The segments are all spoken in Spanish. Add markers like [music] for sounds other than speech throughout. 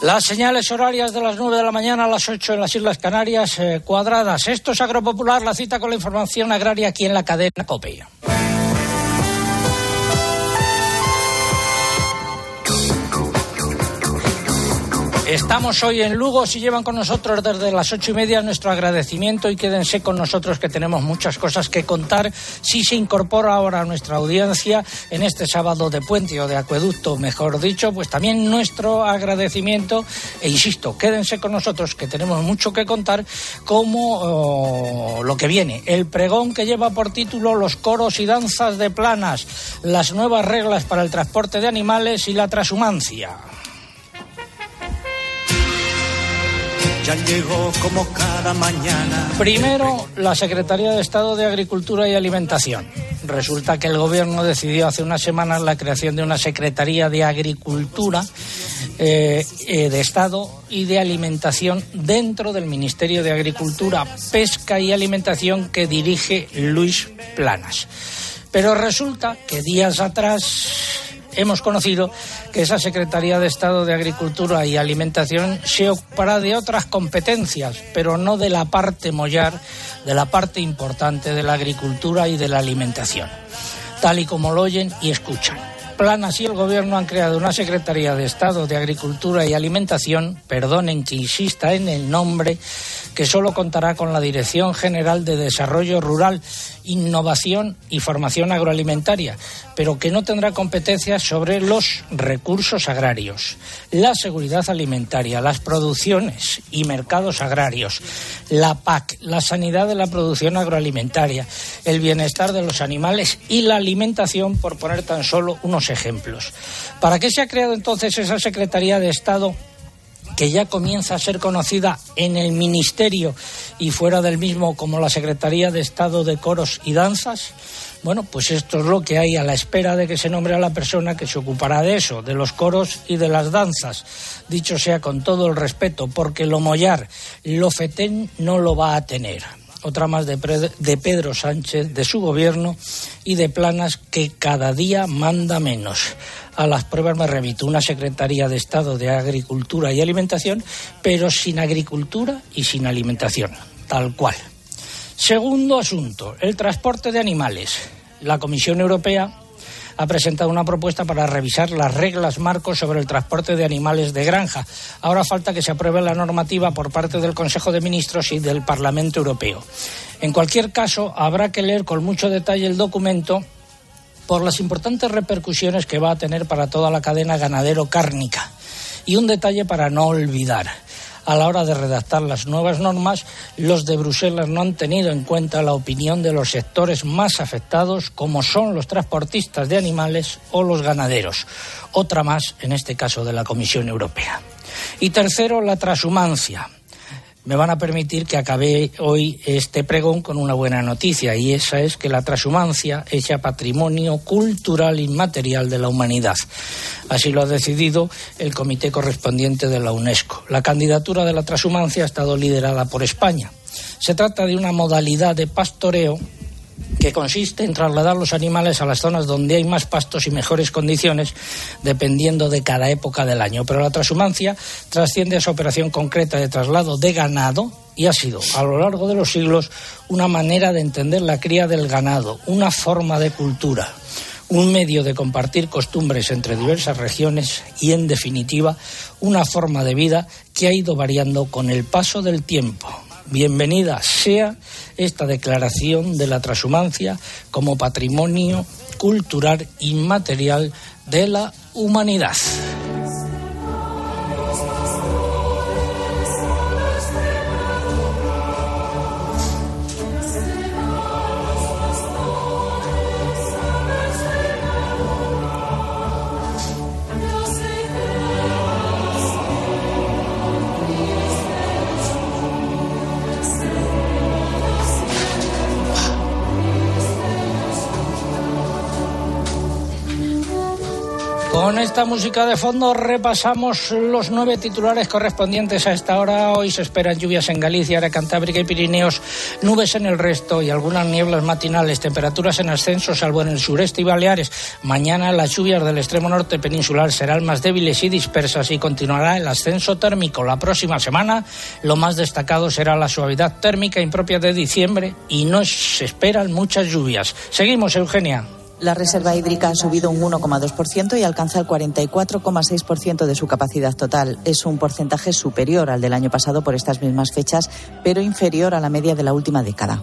Las señales horarias de las 9 de la mañana a las 8 en las Islas Canarias eh, cuadradas. Esto es Agropopular, la cita con la información agraria aquí en la cadena COPE. Estamos hoy en Lugo. Si llevan con nosotros desde las ocho y media, nuestro agradecimiento y quédense con nosotros que tenemos muchas cosas que contar. Si se incorpora ahora a nuestra audiencia en este sábado de puente o de acueducto, mejor dicho, pues también nuestro agradecimiento. E insisto, quédense con nosotros que tenemos mucho que contar, como oh, lo que viene. El pregón que lleva por título Los coros y danzas de planas, las nuevas reglas para el transporte de animales y la transhumancia. Llegó como cada mañana. Primero, la Secretaría de Estado de Agricultura y Alimentación. Resulta que el Gobierno decidió hace unas semanas la creación de una Secretaría de Agricultura, eh, eh, de Estado y de Alimentación dentro del Ministerio de Agricultura, Pesca y Alimentación que dirige Luis Planas. Pero resulta que días atrás hemos conocido que esa Secretaría de Estado de Agricultura y Alimentación se ocupará de otras competencias, pero no de la parte mollar, de la parte importante de la agricultura y de la alimentación, tal y como lo oyen y escuchan. Planas y el Gobierno han creado una Secretaría de Estado de Agricultura y Alimentación, perdonen que insista en el nombre, que solo contará con la Dirección General de Desarrollo Rural, Innovación y Formación Agroalimentaria, pero que no tendrá competencias sobre los recursos agrarios, la seguridad alimentaria, las producciones y mercados agrarios, la PAC, la sanidad de la producción agroalimentaria, el bienestar de los animales y la alimentación, por poner tan solo unos ejemplos. ¿Para qué se ha creado entonces esa Secretaría de Estado que ya comienza a ser conocida en el Ministerio y fuera del mismo como la Secretaría de Estado de Coros y Danzas? Bueno, pues esto es lo que hay a la espera de que se nombre a la persona que se ocupará de eso, de los coros y de las danzas. Dicho sea con todo el respeto, porque lo mollar, lo fetén no lo va a tener otra más de, Pedro Sánchez, de su gobierno y de Planas que cada día manda menos. A las pruebas me remito una Secretaría de Estado de Agricultura y Alimentación, pero sin agricultura y sin alimentación, tal cual. Segundo asunto, el transporte de animales. La Comisión Europea ha presentado una propuesta para revisar las reglas marcos sobre el transporte de animales de granja. Ahora falta que se apruebe la normativa por parte del Consejo de Ministros y del Parlamento Europeo. En cualquier caso, habrá que leer con mucho detalle el documento por las importantes repercusiones que va a tener para toda la cadena ganadero-cárnica. Y un detalle para no olvidar a la hora de redactar las nuevas normas, los de Bruselas no han tenido en cuenta la opinión de los sectores más afectados, como son los transportistas de animales o los ganaderos. Otra más, en este caso, de la Comisión Europea. Y tercero, la transhumancia me van a permitir que acabe hoy este pregón con una buena noticia y esa es que la transhumancia echa patrimonio cultural inmaterial de la humanidad. Así lo ha decidido el comité correspondiente de la UNESCO. La candidatura de la transhumancia ha estado liderada por España. Se trata de una modalidad de pastoreo que consiste en trasladar los animales a las zonas donde hay más pastos y mejores condiciones, dependiendo de cada época del año. Pero la transhumancia trasciende a esa operación concreta de traslado de ganado y ha sido, a lo largo de los siglos, una manera de entender la cría del ganado, una forma de cultura un medio de compartir costumbres entre diversas regiones y, en definitiva, una forma de vida que ha ido variando con el paso del tiempo bienvenida sea esta declaración de la transhumancia como patrimonio cultural inmaterial de la humanidad. Con esta música de fondo repasamos los nueve titulares correspondientes a esta hora. Hoy se esperan lluvias en Galicia, Área Cantábrica y Pirineos, nubes en el resto y algunas nieblas matinales, temperaturas en ascenso salvo en el sureste y Baleares. Mañana las lluvias del extremo norte peninsular serán más débiles y dispersas y continuará el ascenso térmico. La próxima semana lo más destacado será la suavidad térmica impropia de diciembre y no se esperan muchas lluvias. Seguimos, Eugenia. La reserva hídrica ha subido un 1,2% y alcanza el 44,6% de su capacidad total. Es un porcentaje superior al del año pasado por estas mismas fechas, pero inferior a la media de la última década.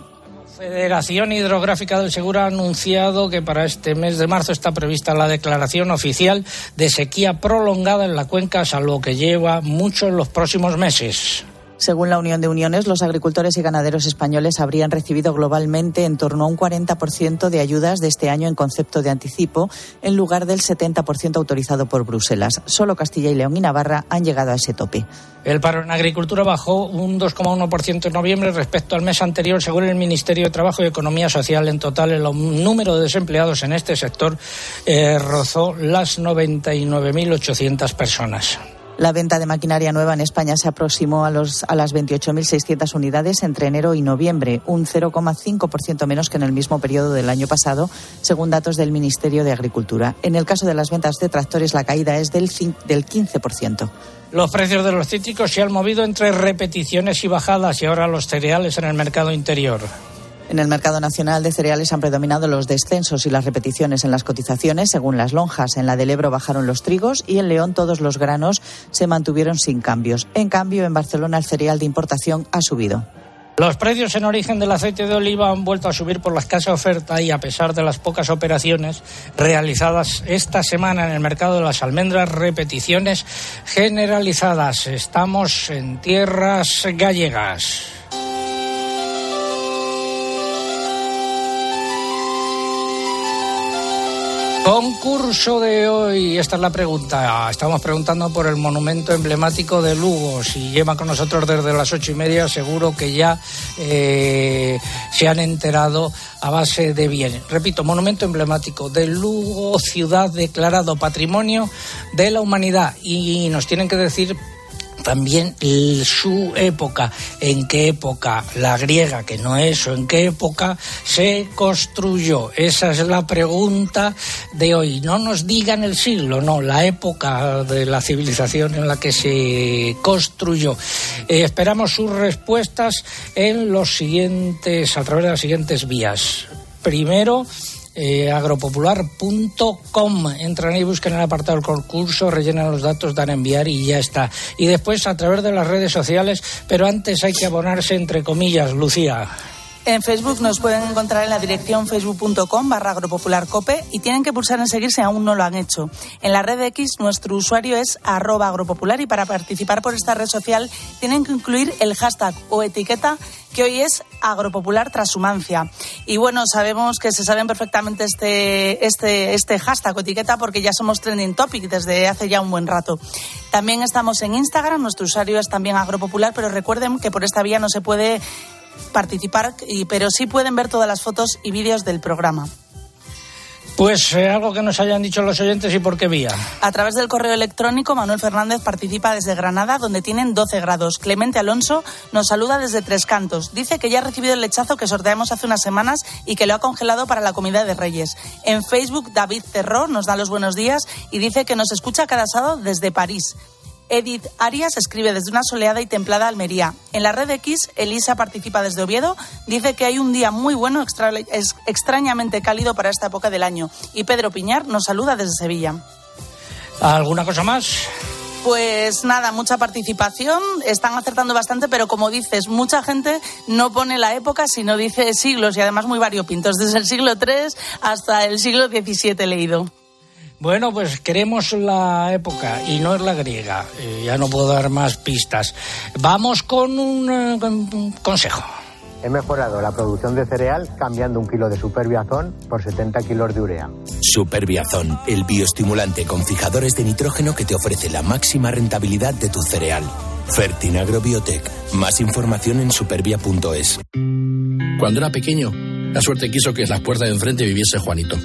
Federación Hidrográfica del Seguro ha anunciado que para este mes de marzo está prevista la declaración oficial de sequía prolongada en la cuenca, salvo que lleva mucho en los próximos meses. Según la Unión de Uniones, los agricultores y ganaderos españoles habrían recibido globalmente en torno a un 40% de ayudas de este año en concepto de anticipo, en lugar del 70% autorizado por Bruselas. Solo Castilla y León y Navarra han llegado a ese tope. El paro en agricultura bajó un 2,1% en noviembre respecto al mes anterior, según el Ministerio de Trabajo y Economía Social. En total, el número de desempleados en este sector eh, rozó las 99.800 personas. La venta de maquinaria nueva en España se aproximó a, los, a las 28.600 unidades entre enero y noviembre, un 0,5% menos que en el mismo periodo del año pasado, según datos del Ministerio de Agricultura. En el caso de las ventas de tractores, la caída es del, del 15%. Los precios de los cítricos se han movido entre repeticiones y bajadas y ahora los cereales en el mercado interior. En el mercado nacional de cereales han predominado los descensos y las repeticiones en las cotizaciones. Según las lonjas, en la del Ebro bajaron los trigos y en León todos los granos se mantuvieron sin cambios. En cambio, en Barcelona el cereal de importación ha subido. Los precios en origen del aceite de oliva han vuelto a subir por la escasa oferta y a pesar de las pocas operaciones realizadas esta semana en el mercado de las almendras, repeticiones generalizadas. Estamos en tierras gallegas. Concurso de hoy, esta es la pregunta. Estamos preguntando por el monumento emblemático de Lugo. Si lleva con nosotros desde las ocho y media, seguro que ya eh, se han enterado a base de bien. Repito, monumento emblemático de Lugo, ciudad declarado patrimonio de la humanidad. Y nos tienen que decir también su época, en qué época la griega, que no es, o en qué época se construyó. Esa es la pregunta de hoy. No nos digan el siglo, no, la época de la civilización en la que se construyó. Eh, esperamos sus respuestas en los siguientes, a través de las siguientes vías. Primero, eh, agropopular.com. Entran ahí, buscan el apartado del concurso, rellenan los datos, dan a enviar y ya está. Y después a través de las redes sociales, pero antes hay que abonarse entre comillas, Lucía. En Facebook nos pueden encontrar en la dirección facebook.com barra agropopularcope y tienen que pulsar en seguir si aún no lo han hecho. En la red X nuestro usuario es arroba agropopular y para participar por esta red social tienen que incluir el hashtag o etiqueta que hoy es agropopular transhumancia. Y bueno, sabemos que se saben perfectamente este, este, este hashtag o etiqueta porque ya somos trending topic desde hace ya un buen rato. También estamos en Instagram, nuestro usuario es también agropopular, pero recuerden que por esta vía no se puede participar, pero sí pueden ver todas las fotos y vídeos del programa. Pues eh, algo que nos hayan dicho los oyentes y por qué vía. A través del correo electrónico, Manuel Fernández participa desde Granada, donde tienen 12 grados. Clemente Alonso nos saluda desde Tres Cantos. Dice que ya ha recibido el lechazo que sorteamos hace unas semanas y que lo ha congelado para la comida de Reyes. En Facebook, David Cerró nos da los buenos días y dice que nos escucha cada sábado desde París. Edith Arias escribe desde una soleada y templada Almería. En la red X, Elisa participa desde Oviedo. Dice que hay un día muy bueno, es extrañamente cálido para esta época del año. Y Pedro Piñar nos saluda desde Sevilla. ¿Alguna cosa más? Pues nada, mucha participación, están acertando bastante, pero como dices, mucha gente no pone la época, sino dice siglos y además muy variopintos, desde el siglo III hasta el siglo XVII leído. Bueno, pues queremos la época y no es la griega. Eh, ya no puedo dar más pistas. Vamos con un, eh, consejo. He mejorado la producción de cereal cambiando un kilo de superbiazón por 70 kilos de urea. Superbiazón, el bioestimulante con fijadores de nitrógeno que te ofrece la máxima rentabilidad de tu cereal. Fertinagrobiotech. Más información en supervia.es. Cuando era pequeño, la suerte quiso que en las puertas de enfrente viviese Juanito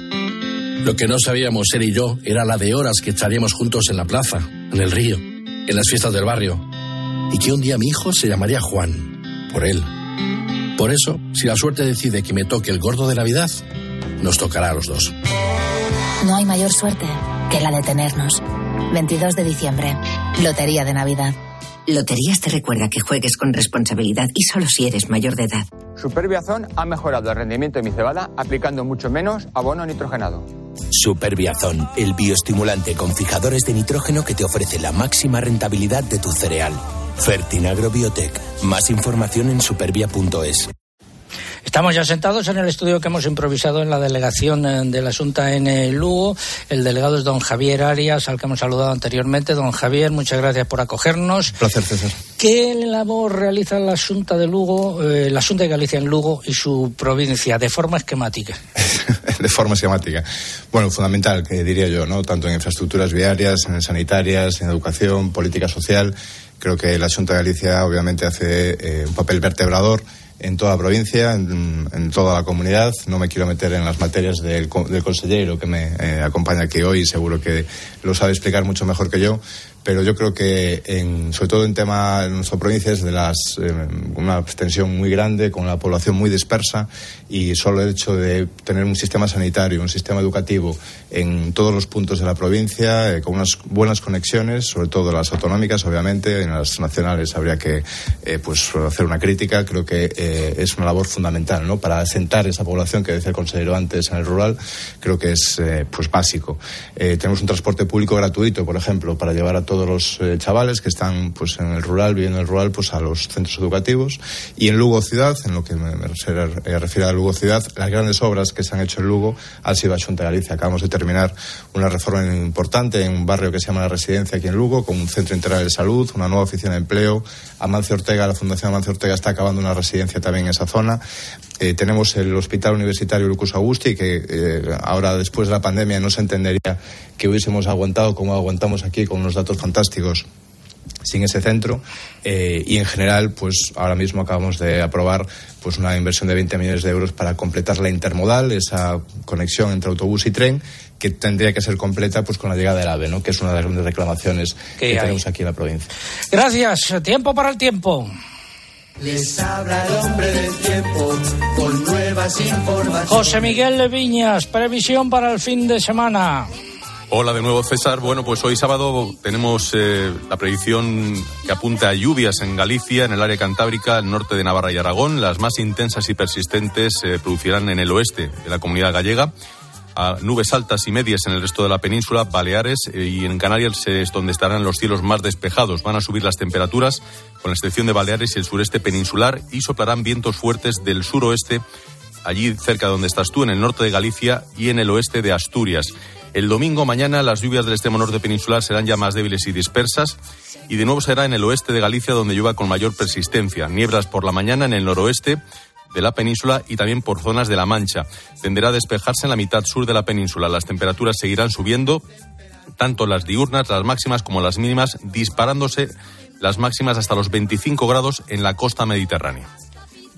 Lo que no sabíamos él y yo era la de horas que echaríamos juntos en la plaza, en el río, en las fiestas del barrio. Y que un día mi hijo se llamaría Juan, por él. Por eso, si la suerte decide que me toque el gordo de Navidad, nos tocará a los dos. No hay mayor suerte que la de tenernos. 22 de diciembre, Lotería de Navidad. Loterías te recuerda que juegues con responsabilidad y solo si eres mayor de edad. Superbiazón ha mejorado el rendimiento de mi cebada aplicando mucho menos abono nitrogenado. Superbiazón, el bioestimulante con fijadores de nitrógeno que te ofrece la máxima rentabilidad de tu cereal. Fertinagro Biotech. Más información en supervia.es. Estamos ya sentados en el estudio que hemos improvisado en la delegación eh, de la Junta en eh, Lugo. El delegado es don Javier Arias, al que hemos saludado anteriormente. Don Javier, muchas gracias por acogernos. Placer, César. ¿Qué labor realiza la Junta de Lugo, eh, la Junta de Galicia en Lugo y su provincia de forma esquemática? [laughs] de forma esquemática. Bueno, fundamental, que diría yo, ¿no? Tanto en infraestructuras viarias, en sanitarias, en educación, política social. Creo que la Junta de Galicia obviamente hace un papel vertebrador en toda la provincia, en, toda la comunidad. No me quiero meter en las materias del, del consejero que me eh, acompaña aquí hoy, seguro que lo sabe explicar mucho mejor que yo, pero yo creo que, en, sobre todo en tema en nuestra provincia, es de las, eh, una extensión muy grande, con una población muy dispersa, y solo el hecho de tener un sistema sanitario, un sistema educativo en todos los puntos de la provincia, eh, con unas buenas conexiones, sobre todo las autonómicas, obviamente, en las nacionales habría que eh, pues hacer una crítica, creo que es una labor fundamental, ¿no? Para asentar esa población que decía el consejero antes en el rural, creo que es pues básico. tenemos un transporte público gratuito, por ejemplo, para llevar a todos los eh, chavales que están pues en el rural, viviendo en el rural, pues a los centros educativos. Y en Lugo Ciudad, en lo que me, eh, refiere a Lugo Ciudad, las grandes obras que se han hecho en Lugo han sido a Xunta Galicia. Acabamos de terminar una reforma importante en un barrio que se llama La Residencia aquí en Lugo, con un centro integral de salud, una nueva oficina de empleo. Amancio Ortega, la Fundación Amancio Ortega está acabando una residencia también en esa zona. Eh, tenemos el Hospital Universitario Lucas Augusti, que ahora después de la pandemia no se entendería que hubiésemos aguantado como aguantamos aquí con unos datos fantásticos sin ese centro. Eh, y en general pues ahora mismo acabamos de aprobar pues una inversión de 20 millones de euros para completar la intermodal esa conexión entre autobús y tren que tendría que ser completa pues con la llegada del AVE ¿no? que es una de las grandes reclamaciones que tenemos aquí en la provincia. Gracias. Tiempo para el tiempo les habla el hombre del tiempo con nuevas informaciones José Miguel Viñas previsión para el fin de semana Hola de nuevo, César. Bueno, pues hoy sábado tenemos eh, la predicción que apunta a lluvias en Galicia, en el área cantábrica, el norte de Navarra y Aragón. Las más intensas y persistentes se producirán en el oeste de la comunidad gallega. A nubes altas y medias en el resto de la península, Baleares eh, y en Canarias es donde estarán los cielos más despejados. Van a subir las temperaturas, con la excepción de Baleares y el sureste peninsular, y soplarán vientos fuertes del suroeste, allí cerca de donde estás tú, en el norte de Galicia y en el oeste de Asturias. El domingo mañana las lluvias del extremo norte peninsular serán ya más débiles y dispersas y de nuevo será en el oeste de Galicia donde llueva con mayor persistencia. Nieblas por la mañana en el noroeste de la península y también por zonas de la Mancha. Tenderá a despejarse en la mitad sur de la península. Las temperaturas seguirán subiendo, tanto las diurnas, las máximas como las mínimas, disparándose las máximas hasta los 25 grados en la costa mediterránea.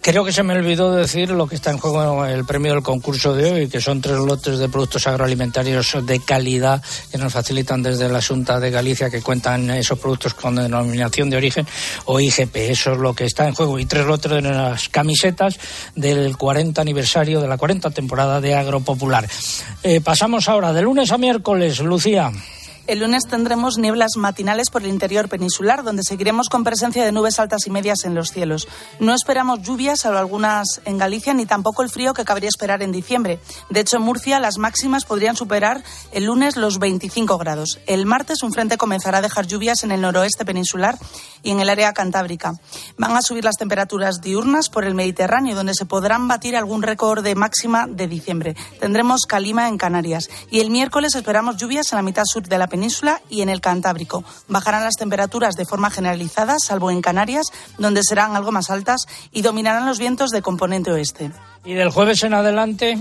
Creo que se me olvidó decir lo que está en juego el premio del concurso de hoy, que son tres lotes de productos agroalimentarios de calidad que nos facilitan desde la Junta de Galicia, que cuentan esos productos con denominación de origen o IGP. Eso es lo que está en juego. Y tres lotes de las camisetas del 40 aniversario de la 40 temporada de Agropopular. Eh, pasamos ahora de lunes a miércoles, Lucía. El lunes tendremos nieblas matinales por el interior peninsular, donde seguiremos con presencia de nubes altas y medias en los cielos. No esperamos lluvias, salvo algunas en Galicia, ni tampoco el frío que cabría esperar en diciembre. De hecho, en Murcia las máximas podrían superar el lunes los 25 grados. El martes un frente comenzará a dejar lluvias en el noroeste peninsular y en el área cantábrica. Van a subir las temperaturas diurnas por el Mediterráneo, donde se podrán batir algún récord de máxima de diciembre. Tendremos calima en Canarias y el miércoles esperamos lluvias en la mitad sur de la península y en el Cantábrico. Bajarán las temperaturas de forma generalizada, salvo en Canarias, donde serán algo más altas, y dominarán los vientos de componente oeste. ¿Y del jueves en adelante?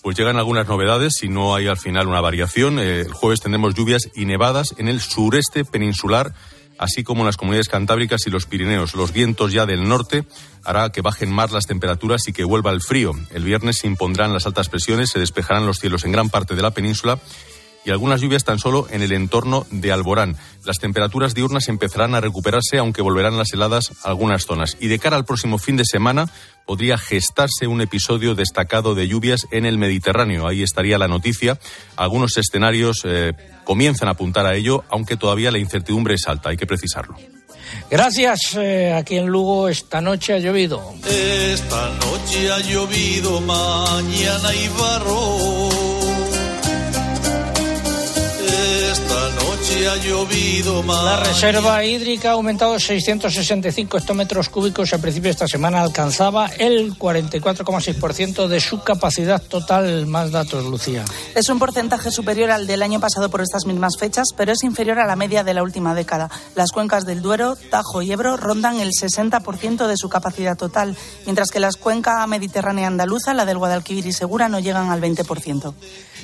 Pues llegan algunas novedades, si no hay al final una variación. Eh, el jueves tendremos lluvias y nevadas en el sureste peninsular así como en las comunidades cantábricas y los Pirineos. Los vientos ya del norte hará que bajen más las temperaturas y que vuelva el frío. El viernes se impondrán las altas presiones, se despejarán los cielos en gran parte de la península y algunas lluvias tan solo en el entorno de Alborán. Las temperaturas diurnas empezarán a recuperarse, aunque volverán las heladas a algunas zonas. Y de cara al próximo fin de semana podría gestarse un episodio destacado de lluvias en el Mediterráneo. Ahí estaría la noticia. Algunos escenarios eh, comienzan a apuntar a ello, aunque todavía la incertidumbre es alta. Hay que precisarlo. Gracias. Eh, aquí en Lugo esta noche ha llovido. Esta noche ha llovido, mañana hay barro noche ha llovido más. La reserva hídrica ha aumentado 665 hectómetros cúbicos y a principio de esta semana alcanzaba el 44,6% de su capacidad total. Más datos, Lucía. Es un porcentaje superior al del año pasado por estas mismas fechas, pero es inferior a la media de la última década. Las cuencas del Duero, Tajo y Ebro rondan el 60% de su capacidad total, mientras que las cuencas mediterránea andaluza, la del Guadalquivir y Segura, no llegan al 20%.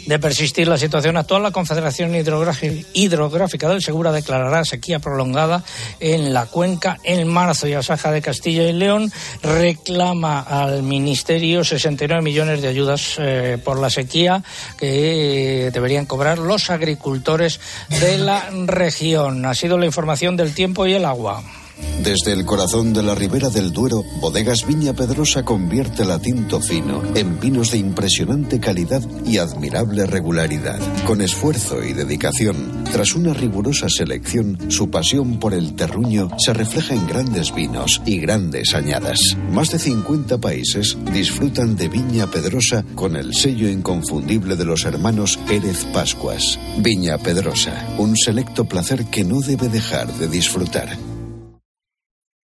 De persistir la situación actual, la Confederación Hidrográfica del Segura declarará sequía prolongada en la cuenca en marzo y Asaja de Castilla y León reclama al Ministerio 69 millones de ayudas eh, por la sequía que deberían cobrar los agricultores de la región. Ha sido la información del tiempo y el agua. Desde el corazón de la ribera del Duero, Bodegas Viña Pedrosa convierte la tinto fino en vinos de impresionante calidad y admirable regularidad. Con esfuerzo y dedicación, tras una rigurosa selección, su pasión por el terruño se refleja en grandes vinos y grandes añadas. Más de 50 países disfrutan de Viña Pedrosa con el sello inconfundible de los hermanos Pérez Pascuas. Viña Pedrosa, un selecto placer que no debe dejar de disfrutar.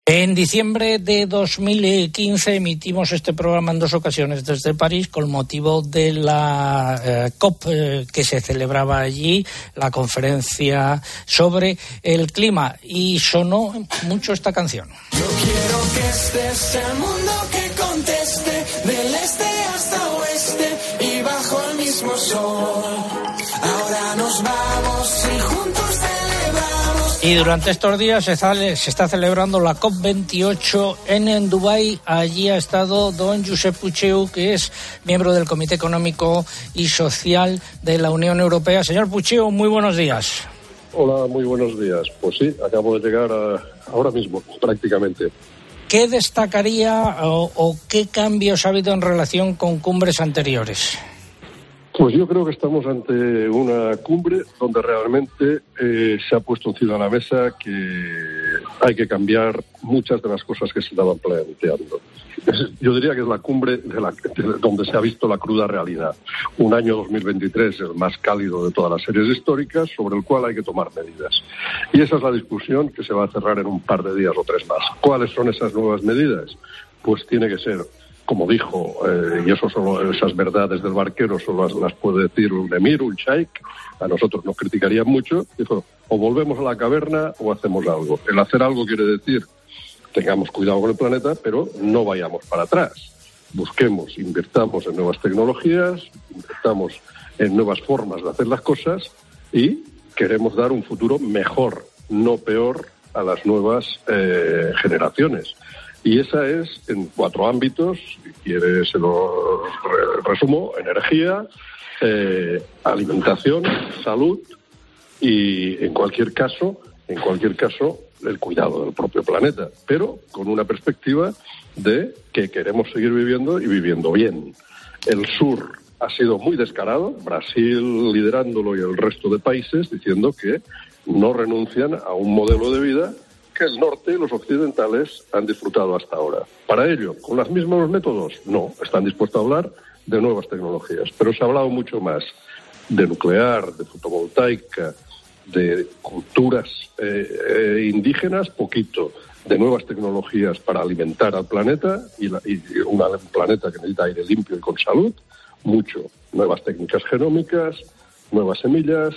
En diciembre de 2015 emitimos este programa en dos ocasiones desde París con motivo de la eh, COP eh, que se celebraba allí, la conferencia sobre el clima y sonó mucho esta canción. Yo quiero que este el mundo que conteste del este hasta oeste y bajo el mismo sol. Ahora nos vamos y durante estos días se, se está celebrando la COP28 en, en Dubái. Allí ha estado don Josep Pucheu, que es miembro del Comité Económico y Social de la Unión Europea. Señor Pucheu, muy buenos días. Hola, muy buenos días. Pues sí, acabo de llegar ahora mismo, prácticamente. ¿Qué destacaría o, o qué cambios ha habido en relación con cumbres anteriores? Pues yo creo que estamos ante una cumbre donde realmente eh, se ha puesto encima de la mesa que hay que cambiar muchas de las cosas que se estaban planteando. Yo diría que es la cumbre de la, donde se ha visto la cruda realidad. Un año 2023, el más cálido de todas las series históricas, sobre el cual hay que tomar medidas. Y esa es la discusión que se va a cerrar en un par de días o tres más. ¿Cuáles son esas nuevas medidas? Pues tiene que ser como dijo, eh, y eso son esas verdades del barquero solo las, puede decir un emir, un sheikh, a nosotros nos criticarían mucho, dijo, o volvemos a la caverna o hacemos algo. El hacer algo quiere decir, tengamos cuidado con el planeta, pero no vayamos para atrás. Busquemos, invirtamos en nuevas tecnologías, invirtamos en nuevas formas de hacer las cosas y queremos dar un futuro mejor, no peor, a las nuevas eh, generaciones. Y esa es en cuatro ámbitos, si quiere se lo resumo, energía, eh, alimentación, salud y en cualquier caso, en cualquier caso, el cuidado del propio planeta, pero con una perspectiva de que queremos seguir viviendo y viviendo bien. El sur ha sido muy descarado, Brasil liderándolo y el resto de países diciendo que no renuncian a un modelo de vida que el norte y los occidentales han disfrutado hasta ahora. Para ello, ¿con los mismos métodos? No, están dispuestos a hablar de nuevas tecnologías, pero se ha hablado mucho más de nuclear, de fotovoltaica, de culturas eh, eh, indígenas, poquito, de nuevas tecnologías para alimentar al planeta y, y un planeta que necesita aire limpio y con salud, mucho. Nuevas técnicas genómicas, nuevas semillas,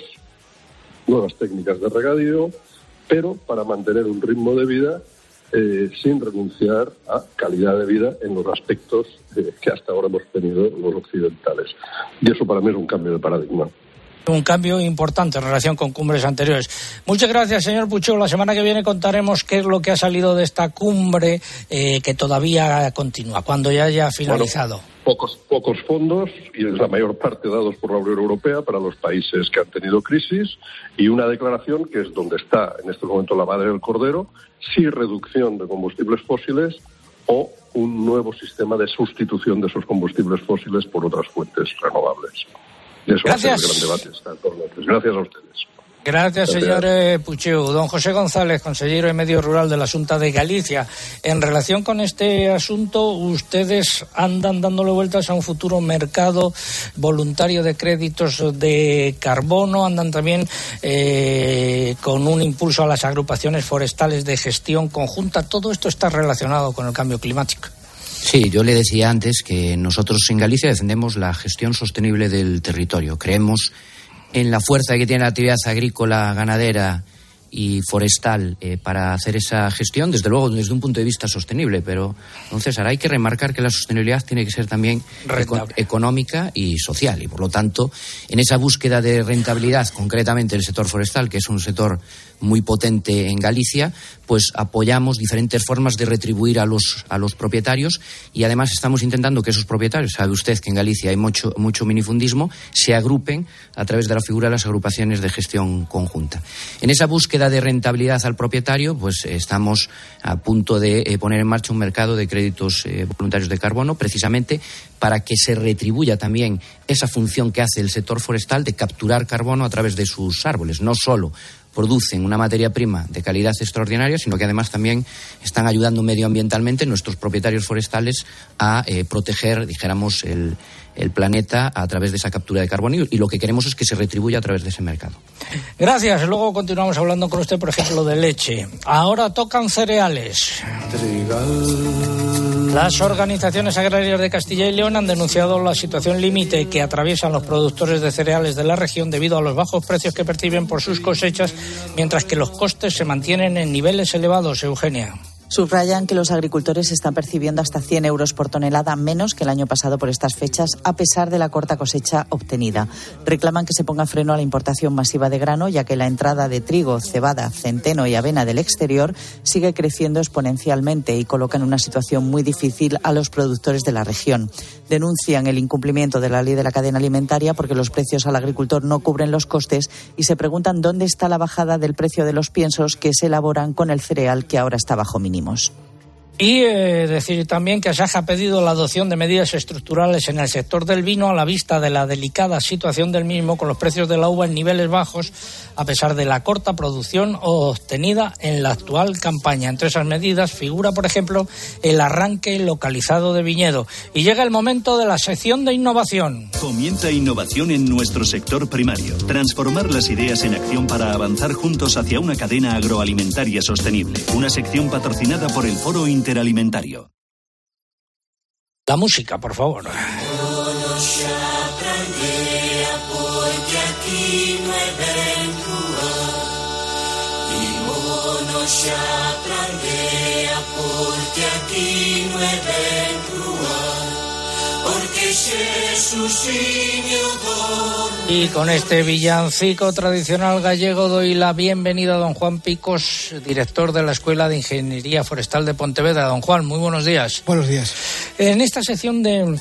nuevas técnicas de regadío, pero para mantener un ritmo de vida eh, sin renunciar a calidad de vida en los aspectos eh, que hasta ahora hemos tenido los occidentales. Y eso para mí es un cambio de paradigma. Un cambio importante en relación con cumbres anteriores. Muchas gracias, señor Pucho. La semana que viene contaremos qué es lo que ha salido de esta cumbre eh, que todavía continúa, cuando ya haya finalizado. pocos, pocos fondos, y es la mayor parte dados por la Unión Europea para los países que han tenido crisis, y una declaración que es donde está en este momento la madre del cordero, sin reducción de combustibles fósiles o un nuevo sistema de sustitución de esos combustibles fósiles por otras fuentes renovables. Eso Gracias. va a ser el gran debate. Gracias a ustedes. Gracias, señor Pucheu. Don José González, consejero de Medio Rural de la Junta de Galicia. En relación con este asunto, ustedes andan dándole vueltas a un futuro mercado voluntario de créditos de carbono, andan también eh, con un impulso a las agrupaciones forestales de gestión conjunta. Todo esto está relacionado con el cambio climático. Sí, yo le decía antes que nosotros en Galicia defendemos la gestión sostenible del territorio. Creemos en la fuerza que tiene la actividad agrícola, ganadera y forestal eh, para hacer esa gestión, desde luego desde un punto de vista sostenible, pero, don César, hay que remarcar que la sostenibilidad tiene que ser también eco- económica y social, y por lo tanto, en esa búsqueda de rentabilidad, concretamente el sector forestal, que es un sector muy potente en Galicia, pues apoyamos diferentes formas de retribuir a los, a los propietarios y además estamos intentando que esos propietarios, sabe usted que en Galicia hay mucho, mucho minifundismo, se agrupen a través de la figura de las agrupaciones de gestión conjunta. En esa búsqueda de rentabilidad al propietario, pues estamos a punto de eh, poner en marcha un mercado de créditos eh, voluntarios de carbono, precisamente para que se retribuya también esa función que hace el sector forestal de capturar carbono a través de sus árboles, no solo producen una materia prima de calidad extraordinaria, sino que además también están ayudando medioambientalmente nuestros propietarios forestales a eh, proteger, dijéramos, el, el planeta a través de esa captura de carbono y, lo que queremos es que se retribuya a través de ese mercado. Gracias. Luego continuamos hablando con usted, por ejemplo, de leche. Ahora tocan cereales. Las organizaciones agrarias de Castilla y León han denunciado la situación límite que atraviesan los productores de cereales de la región debido a los bajos precios que perciben por sus cosechas, mientras que los costes se mantienen en niveles elevados. Eugenia. Subrayan que los agricultores están percibiendo hasta 100 euros por tonelada menos que el año pasado por estas fechas, a pesar de la corta cosecha obtenida. Reclaman que se ponga freno a la importación masiva de grano, ya que la entrada de trigo, cebada, centeno y avena del exterior sigue creciendo exponencialmente y coloca en una situación muy difícil a los productores de la región. Denuncian el incumplimiento de la ley de la cadena alimentaria porque los precios al agricultor no cubren los costes y se preguntan dónde está la bajada del precio de los piensos que se elaboran con el cereal que ahora está bajo mínimos. Y eh, decir también que Asaja ha pedido la adopción de medidas estructurales en el sector del vino a la vista de la delicada situación del mismo con los precios de la uva en niveles bajos a pesar de la corta producción obtenida en la actual campaña. Entre esas medidas figura, por ejemplo, el arranque localizado de viñedo. Y llega el momento de la sección de innovación. Comienza innovación en nuestro sector primario. Transformar las ideas en acción para avanzar juntos hacia una cadena agroalimentaria sostenible. Una sección patrocinada por el Foro Interalimentario. La música, por favor. porque aquí no hay ventura. Y con este villancico tradicional gallego doy la bienvenida a don Juan Picos, director de la Escuela de Ingeniería Forestal de Pontevedra. Don Juan, muy buenos días. Buenos días. En esta sección de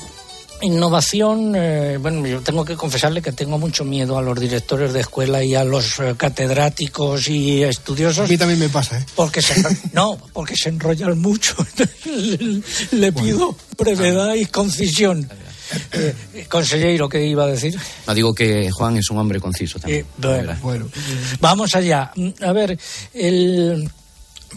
innovación, eh, bueno, yo tengo que confesarle que tengo mucho miedo a los directores de escuela y a los eh, catedráticos y estudiosos. A mí también me pasa, ¿eh? Porque se, [laughs] no, porque se enrollan mucho. [laughs] le, le pido brevedad y concisión. Eh, consejero, ¿qué iba a decir? No digo que Juan es un hombre conciso también. Eh, bueno, bueno. Vamos allá. A ver, el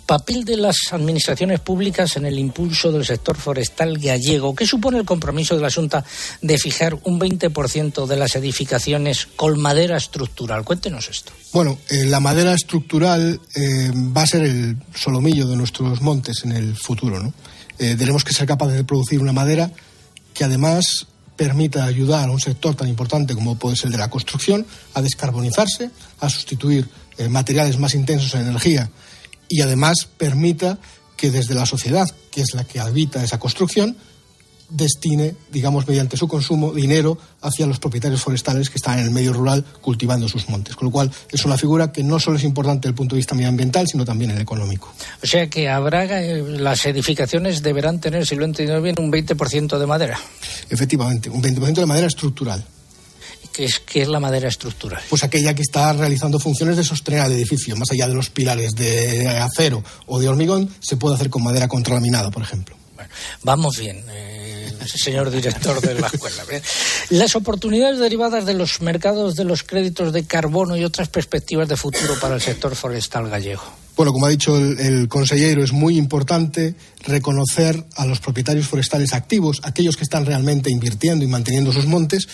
papel de las administraciones públicas en el impulso del sector forestal gallego. ¿Qué supone el compromiso de la Junta de fijar un 20% de las edificaciones con madera estructural? Cuéntenos esto. Bueno, eh, la madera estructural eh, va a ser el solomillo de nuestros montes en el futuro, ¿no? Eh, tenemos que ser capaces de producir una madera que además permita ayudar a un sector tan importante como puede ser el de la construcción a descarbonizarse, a sustituir eh, materiales más intensos en energía y además permita que desde la sociedad, que es la que habita esa construcción, destine, digamos, mediante su consumo, dinero hacia los propietarios forestales que están en el medio rural cultivando sus montes. Con lo cual, es una figura que no solo es importante desde el punto de vista medioambiental, sino también el económico. O sea que habrá, eh, las edificaciones deberán tener, si lo he entendido bien, un 20% de madera. Efectivamente, un 20% de madera estructural. ¿Qué es, ¿Qué es la madera estructural? Pues aquella que está realizando funciones de sostener al edificio, más allá de los pilares de acero o de hormigón, se puede hacer con madera contralaminada, por ejemplo. Bueno, vamos bien. Eh, señor director de la escuela. Las oportunidades derivadas de los mercados de los créditos de carbono y otras perspectivas de futuro para el sector forestal gallego. Bueno, como ha dicho el, el, consejero, es muy importante reconocer a los propietarios forestales activos, aquellos que están realmente invirtiendo y manteniendo sus montes,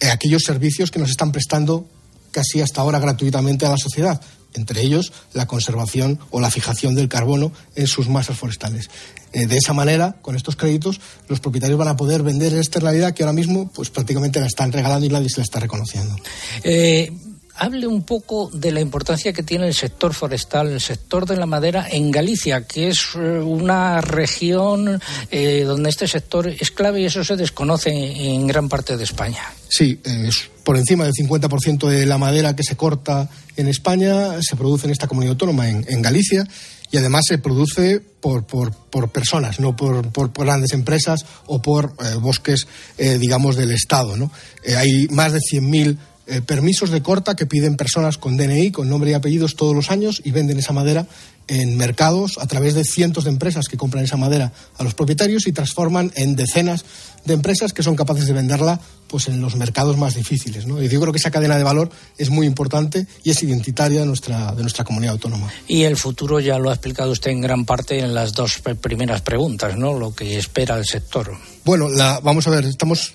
eh, aquellos servicios que nos están prestando casi hasta ahora gratuitamente a la sociedad, entre ellos la conservación o la fijación del carbono en sus masas forestales. Eh, de esa manera, con estos créditos, los propietarios van a poder vender esta realidad que ahora mismo pues prácticamente la están regalando y nadie se la está reconociendo. Eh, hable un poco de la importancia que tiene el sector forestal, el sector de la madera en Galicia, que es eh, una región eh, donde este sector es clave y eso se desconoce en gran parte de España. Sí, es por encima del 50% de la madera que se corta en España se produce en esta comunidad autónoma, en, Galicia y además se produce por, por, por personas, no por, por, grandes empresas o por eh, bosques, eh, digamos, del Estado. ¿no? Eh, hay más de 100.000 eh, permisos de corta que piden personas con DNI, con nombre y apellidos todos los años y venden esa madera en mercados a través de cientos de empresas que compran esa madera a los propietarios y transforman en decenas de empresas que son capaces de venderla pues en los mercados más difíciles. ¿no? Y yo creo que esa cadena de valor es muy importante y es identitaria de nuestra, de nuestra comunidad autónoma. Y el futuro ya lo ha explicado usted en gran parte en las dos primeras preguntas, ¿no? lo que espera el sector. Bueno, la, vamos a ver, estamos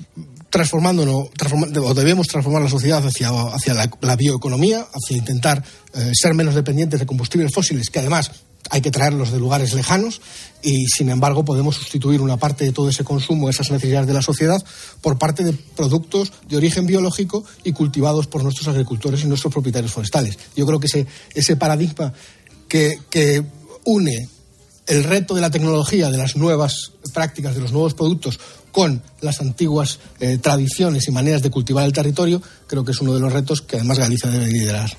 transformándonos, transforma, o debemos transformar la sociedad hacia, la, bioeconomía, hacia intentar eh, ser menos dependientes de combustibles fósiles, que además hay que traerlos de lugares lejanos y, sin embargo, podemos sustituir una parte de todo ese consumo, esas necesidades de la sociedad, por parte de productos de origen biológico y cultivados por nuestros agricultores y nuestros propietarios forestales. Yo creo que ese, ese paradigma que une el reto de la tecnología, de las nuevas prácticas, de los nuevos productos, con las antiguas eh, tradiciones y maneras de cultivar el territorio, creo que es uno de los retos que además Galicia debe liderar.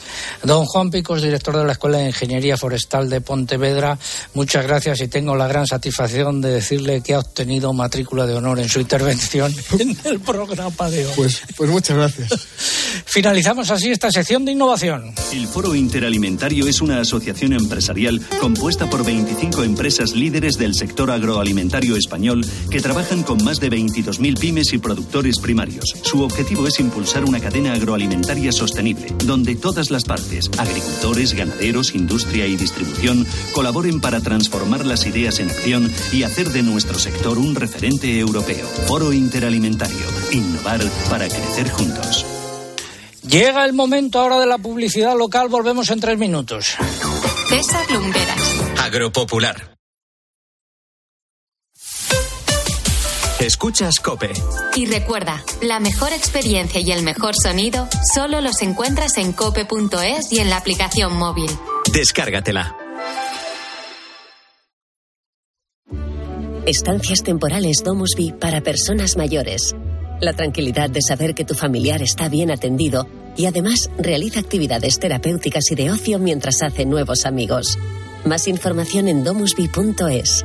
Don Juan Picos, director de la Escuela de Ingeniería Forestal de Pontevedra, muchas gracias y tengo la gran satisfacción de decirle que ha obtenido matrícula de honor en su intervención [laughs] en el programa de hoy. Pues, pues muchas gracias. [laughs] Finalizamos así esta sección de innovación. El Foro Interalimentario es una asociación empresarial compuesta por 25 empresas líderes del sector agroalimentario español que trabajan con más de 22.000 pymes y productores primarios. Su objetivo es impulsar una cadena agroalimentaria sostenible, donde todas las partes, agricultores, ganaderos, industria y distribución, colaboren para transformar las ideas en acción y hacer de nuestro sector un referente europeo. Foro Interalimentario. Innovar para crecer juntos. Llega el momento ahora de la publicidad local. Volvemos en tres minutos. César Lumberas. Agropopular. Escuchas Cope. Y recuerda, la mejor experiencia y el mejor sonido solo los encuentras en cope.es y en la aplicación móvil. Descárgatela. Estancias temporales Domusby para personas mayores. La tranquilidad de saber que tu familiar está bien atendido y además realiza actividades terapéuticas y de ocio mientras hace nuevos amigos. Más información en domusby.es.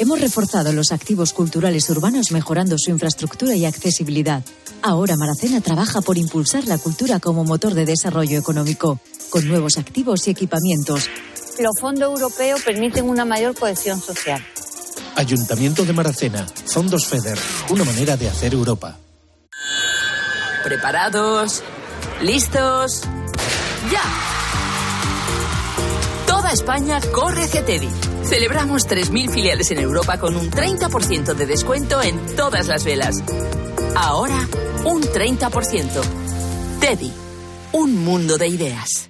Hemos reforzado los activos culturales urbanos mejorando su infraestructura y accesibilidad. Ahora Maracena trabaja por impulsar la cultura como motor de desarrollo económico, con nuevos activos y equipamientos. Los fondos europeos permiten una mayor cohesión social. Ayuntamiento de Maracena, Fondos FEDER, una manera de hacer Europa. ¿Preparados? ¿Listos? ¡Ya! España corre hacia Teddy. Celebramos 3.000 filiales en Europa con un 30% de descuento en todas las velas. Ahora, un 30%. Teddy, un mundo de ideas.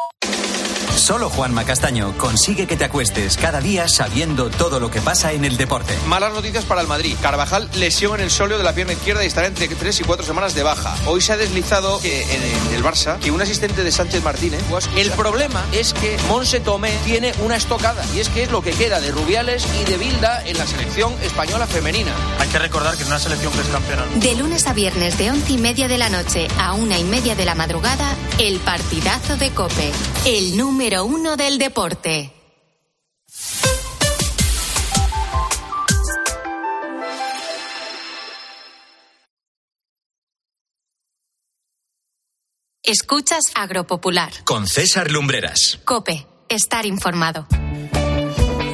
Solo Juanma Castaño consigue que te acuestes cada día sabiendo todo lo que pasa en el deporte. Malas noticias para el Madrid. Carvajal lesión en el sóleo de la pierna izquierda y estará entre 3 y 4 semanas de baja. Hoy se ha deslizado que en el Barça que un asistente de Sánchez Martínez. Pues, el problema es que Monse Tomé tiene una estocada y es que es lo que queda de Rubiales y de Bilda en la selección española femenina. Hay que recordar que en una selección que es campeona. De lunes a viernes de once y media de la noche a una y media de la madrugada, el partidazo de Cope. El número uno del deporte. Escuchas Agropopular. Con César Lumbreras. Cope, estar informado.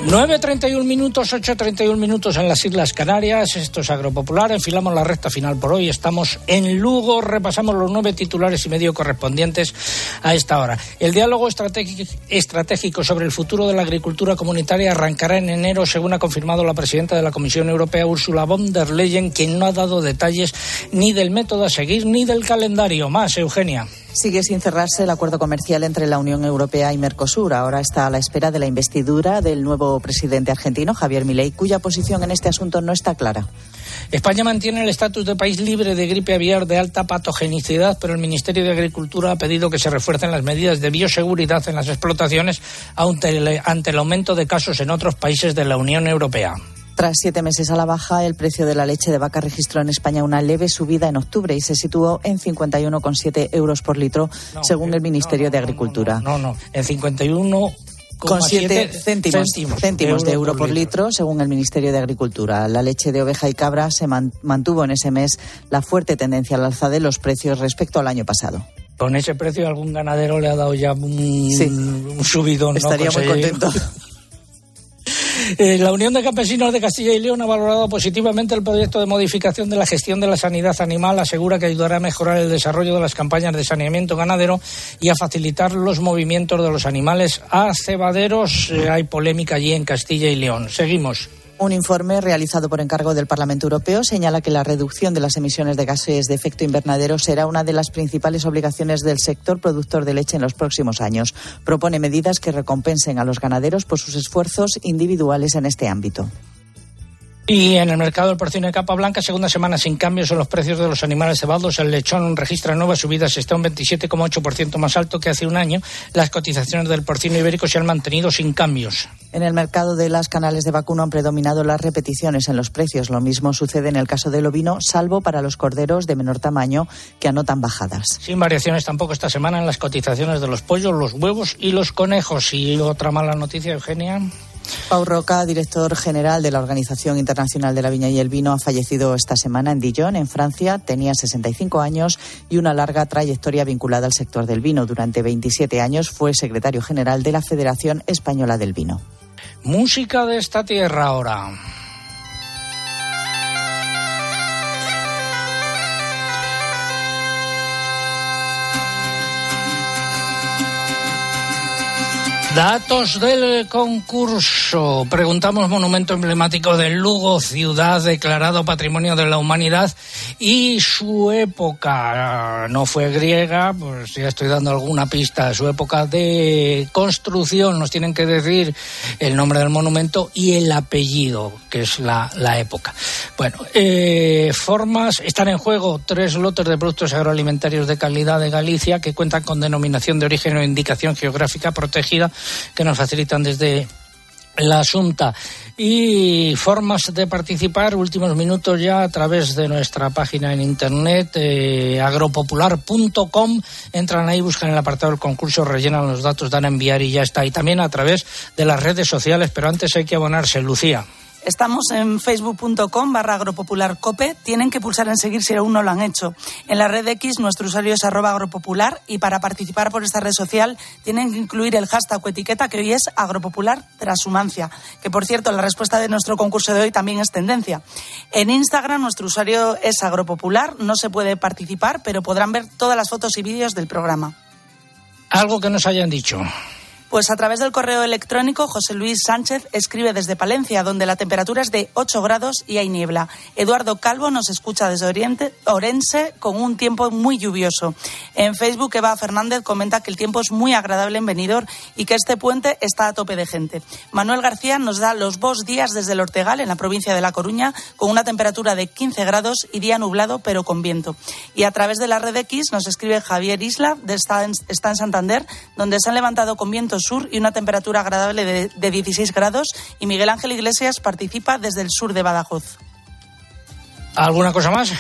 9.31 minutos, 8.31 minutos en las Islas Canarias. Esto es Agropopular. Enfilamos la recta final por hoy. Estamos en Lugo. Repasamos los nueve titulares y medio correspondientes a esta hora. El diálogo estratégico sobre el futuro de la agricultura comunitaria arrancará en enero, según ha confirmado la presidenta de la Comisión Europea, Ursula von der Leyen, quien no ha dado detalles ni del método a seguir ni del calendario. Más, Eugenia. Sigue sin cerrarse el acuerdo comercial entre la Unión Europea y Mercosur. Ahora está a la espera de la investidura del nuevo presidente argentino, Javier Milei, cuya posición en este asunto no está clara. España mantiene el estatus de país libre de gripe aviar de alta patogenicidad, pero el Ministerio de Agricultura ha pedido que se refuercen las medidas de bioseguridad en las explotaciones ante el aumento de casos en otros países de la Unión Europea. Tras siete meses a la baja, el precio de la leche de vaca registró en España una leve subida en octubre y se situó en 51,7 euros por litro, según el Ministerio de Agricultura. No, no, en 51 con 7 céntimos, céntimos, de euro por litro, según el Ministerio de Agricultura. La leche de oveja y cabra se mantuvo en ese mes la fuerte tendencia al alza de los precios respecto al año pasado. Con ese precio algún ganadero le ha dado ya un, un subidón. Estaría muy contento. [laughs] Eh, la Unión de Campesinos de Castilla y León ha valorado positivamente el proyecto de modificación de la gestión de la sanidad animal. Asegura que ayudará a mejorar el desarrollo de las campañas de saneamiento ganadero y a facilitar los movimientos de los animales a cebaderos. Eh, hay polémica allí en Castilla y León. Seguimos. Un informe realizado por encargo del Parlamento Europeo señala que la reducción de las emisiones de gases de efecto invernadero será una de las principales obligaciones del sector productor de leche en los próximos años. Propone medidas que recompensen a los ganaderos por sus esfuerzos individuales en este ámbito. Y en el mercado del porcino de capa blanca, segunda semana sin cambios en los precios de los animales cebados. El lechón registra nuevas subidas, está un 27,8% más alto que hace un año. Las cotizaciones del porcino ibérico se han mantenido sin cambios. En el mercado de las canales de vacuno han predominado las repeticiones en los precios. Lo mismo sucede en el caso del ovino, salvo para los corderos de menor tamaño que anotan bajadas. Sin variaciones tampoco esta semana en las cotizaciones de los pollos, los huevos y los conejos. Y otra mala noticia, Eugenia. Pau Roca, director general de la Organización Internacional de la Viña y el Vino, ha fallecido esta semana en Dijon, en Francia. Tenía 65 años y una larga trayectoria vinculada al sector del vino. Durante 27 años fue secretario general de la Federación Española del Vino. Música de esta tierra ahora. Datos del concurso. Preguntamos monumento emblemático del Lugo, ciudad declarado Patrimonio de la Humanidad y su época. No fue griega, pues ya estoy dando alguna pista. Su época de construcción. Nos tienen que decir el nombre del monumento y el apellido, que es la, la época. Bueno, eh, formas. Están en juego tres lotes de productos agroalimentarios de calidad de Galicia que cuentan con denominación de origen o indicación geográfica protegida que nos facilitan desde la Asunta. Y formas de participar, últimos minutos ya a través de nuestra página en internet, eh, agropopular.com. Entran ahí, buscan el apartado del concurso, rellenan los datos, dan a enviar y ya está. Y también a través de las redes sociales, pero antes hay que abonarse, Lucía. Estamos en facebook.com barra agropopularcope. Tienen que pulsar en seguir si aún no lo han hecho. En la red X nuestro usuario es arroba agropopular y para participar por esta red social tienen que incluir el hashtag o etiqueta que hoy es agropopular transhumancia. Que por cierto, la respuesta de nuestro concurso de hoy también es tendencia. En Instagram nuestro usuario es agropopular. No se puede participar, pero podrán ver todas las fotos y vídeos del programa. Algo que nos hayan dicho. Pues a través del correo electrónico, José Luis Sánchez escribe desde Palencia, donde la temperatura es de 8 grados y hay niebla. Eduardo Calvo nos escucha desde Oriente, Orense con un tiempo muy lluvioso. En Facebook, Eva Fernández comenta que el tiempo es muy agradable en Benidorm y que este puente está a tope de gente. Manuel García nos da los dos días desde el Ortegal, en la provincia de La Coruña, con una temperatura de 15 grados y día nublado, pero con viento. Y a través de la red X nos escribe Javier Isla, de está en, está en Santander, donde se han levantado con viento sur y una temperatura agradable de, de 16 grados. Y Miguel Ángel Iglesias participa desde el sur de Badajoz. ¿Alguna cosa más?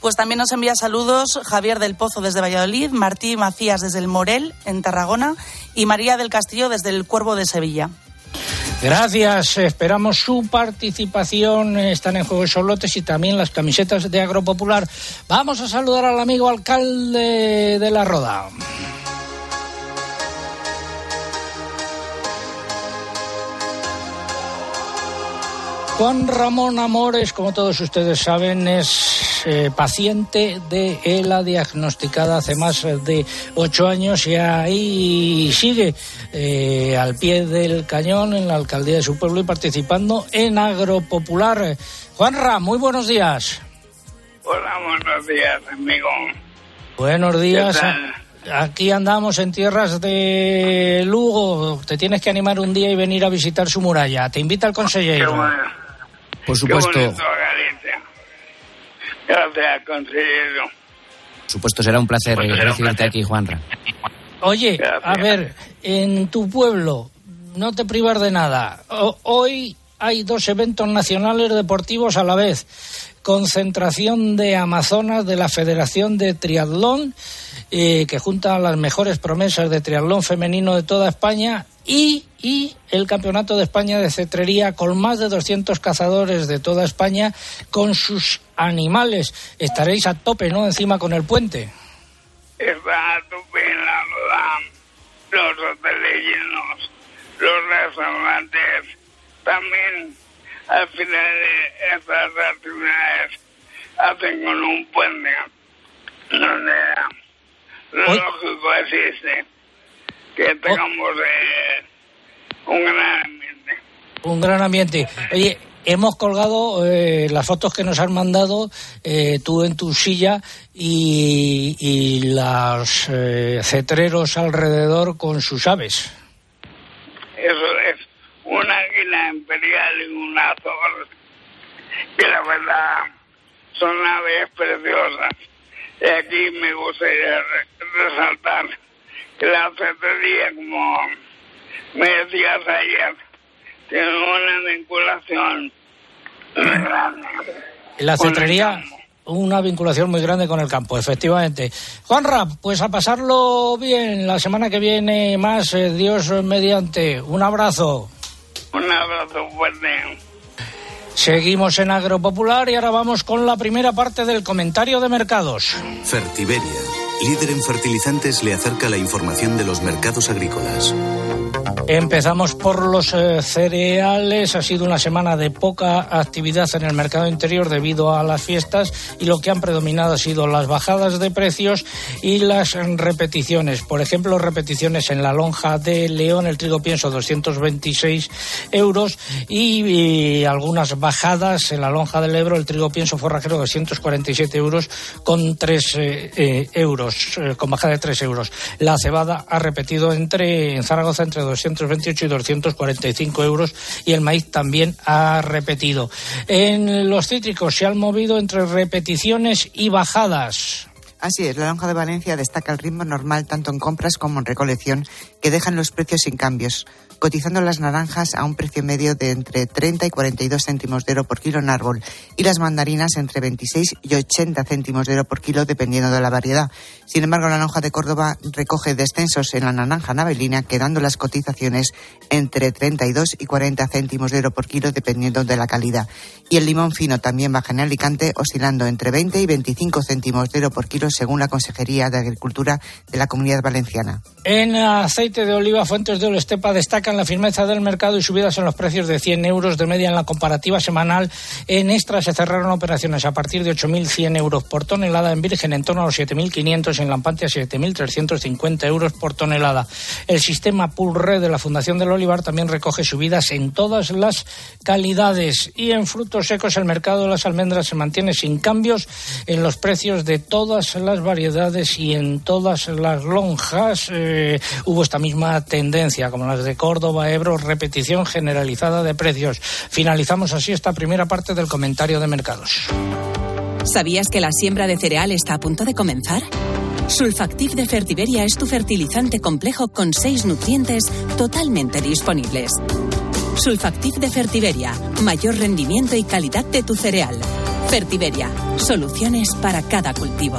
Pues también nos envía saludos Javier del Pozo desde Valladolid, Martí Macías desde el Morel, en Tarragona, y María del Castillo desde el Cuervo de Sevilla. Gracias, esperamos su participación. Están en juego solotes y también las camisetas de Agropopular. Vamos a saludar al amigo alcalde de La Roda. Juan Ramón Amores, como todos ustedes saben, es eh, paciente de ELA diagnosticada hace más de ocho años y ahí sigue eh, al pie del cañón en la alcaldía de su pueblo y participando en Agropopular. Juan Ram, muy buenos días. Hola, buenos días, amigo. Buenos días. Aquí andamos en tierras de Lugo. Te tienes que animar un día y venir a visitar su muralla. Te invita el consejero. Por supuesto. Qué bonito, Galicia. Gracias, consejero. Por supuesto, será un placer Pues será un recibirte placer. aquí, Juanra. Oye, a ver, en tu pueblo, no te privas de nada. O- hoy hay dos eventos nacionales deportivos a la vez. Concentración de Amazonas de la Federación de Triatlón, eh, que junta a las mejores promesas de triatlón femenino de toda España, y, y el Campeonato de España de Cetrería con más de 200 cazadores de toda España con sus animales. Estaréis a tope, ¿no? Encima con el puente. Está estupenda, ¿verdad? Los hoteles los restaurantes. También, al final de estas actividades, hacen con un puente donde lo Oy. lógico existe que tengamos eh, un gran ambiente. Un gran ambiente. Oye, hemos colgado eh, las fotos que nos han mandado eh, tú en tu silla y, y los eh, cetreros alrededor con sus aves. Eso es una águila imperial y un azor, que la verdad son aves preciosas. Y aquí me gustaría re- resaltar que la cetrería, como me decías ayer, tiene una vinculación muy grande. La cetrería, una vinculación muy grande con el campo, efectivamente. Juanra, pues a pasarlo bien. La semana que viene más, eh, Dios mediante. Un abrazo. Un abrazo fuerte. Seguimos en Agropopular y ahora vamos con la primera parte del comentario de mercados. Fertiberia, líder en fertilizantes, le acerca la información de los mercados agrícolas. Empezamos por los eh, cereales. Ha sido una semana de poca actividad en el mercado interior debido a las fiestas y lo que han predominado ha sido las bajadas de precios y las repeticiones. Por ejemplo, repeticiones en la lonja de León, el trigo pienso 226 euros y, algunas bajadas en la lonja del Ebro, el trigo pienso forrajero 247 euros con 3 euros, eh, con bajada de 3 euros. La cebada ha repetido entre en Zaragoza entre 228 y 245 euros y el maíz también ha repetido. En los cítricos se han movido entre repeticiones y bajadas. Así es, la lonja de Valencia destaca el ritmo normal tanto en compras como en recolección, que dejan los precios sin cambios, cotizando las naranjas a un precio medio de entre 30 y 42 céntimos de euro por kilo en árbol y las mandarinas entre 26 y 80 céntimos de euro por kilo dependiendo de la variedad. Sin embargo, la lonja de Córdoba recoge descensos en la naranja navelina, quedando las cotizaciones entre 32 y 40 céntimos de euro por kilo dependiendo de la calidad. Y el limón fino también baja en Alicante, oscilando entre 20 y 25 céntimos de euro por kilo según la Consejería de Agricultura de la Comunidad Valenciana. En aceite de oliva, Fuentes de Olestepa la firmeza del mercado y subidas en los precios de 100 euros de media en la comparativa semanal. En extra se cerraron operaciones a partir de 8.100 euros por tonelada, en virgen en torno a los 7.500, en lampante a 7.350 euros por tonelada. El sistema Pulre de la Fundación del Olivar también recoge subidas en todas las calidades. Y en frutos secos el mercado de las almendras se mantiene sin cambios en los precios de todas las variedades y en todas las lonjas eh, hubo esta misma tendencia, como las de Córdoba, Ebro, repetición generalizada de precios. Finalizamos así esta primera parte del comentario de mercados. ¿Sabías que la siembra de cereal está a punto de comenzar? Sulfactif de Fertiberia es tu fertilizante complejo con seis nutrientes totalmente disponibles. Sulfactif de Fertiberia, mayor rendimiento y calidad de tu cereal. Fertiberia, soluciones para cada cultivo.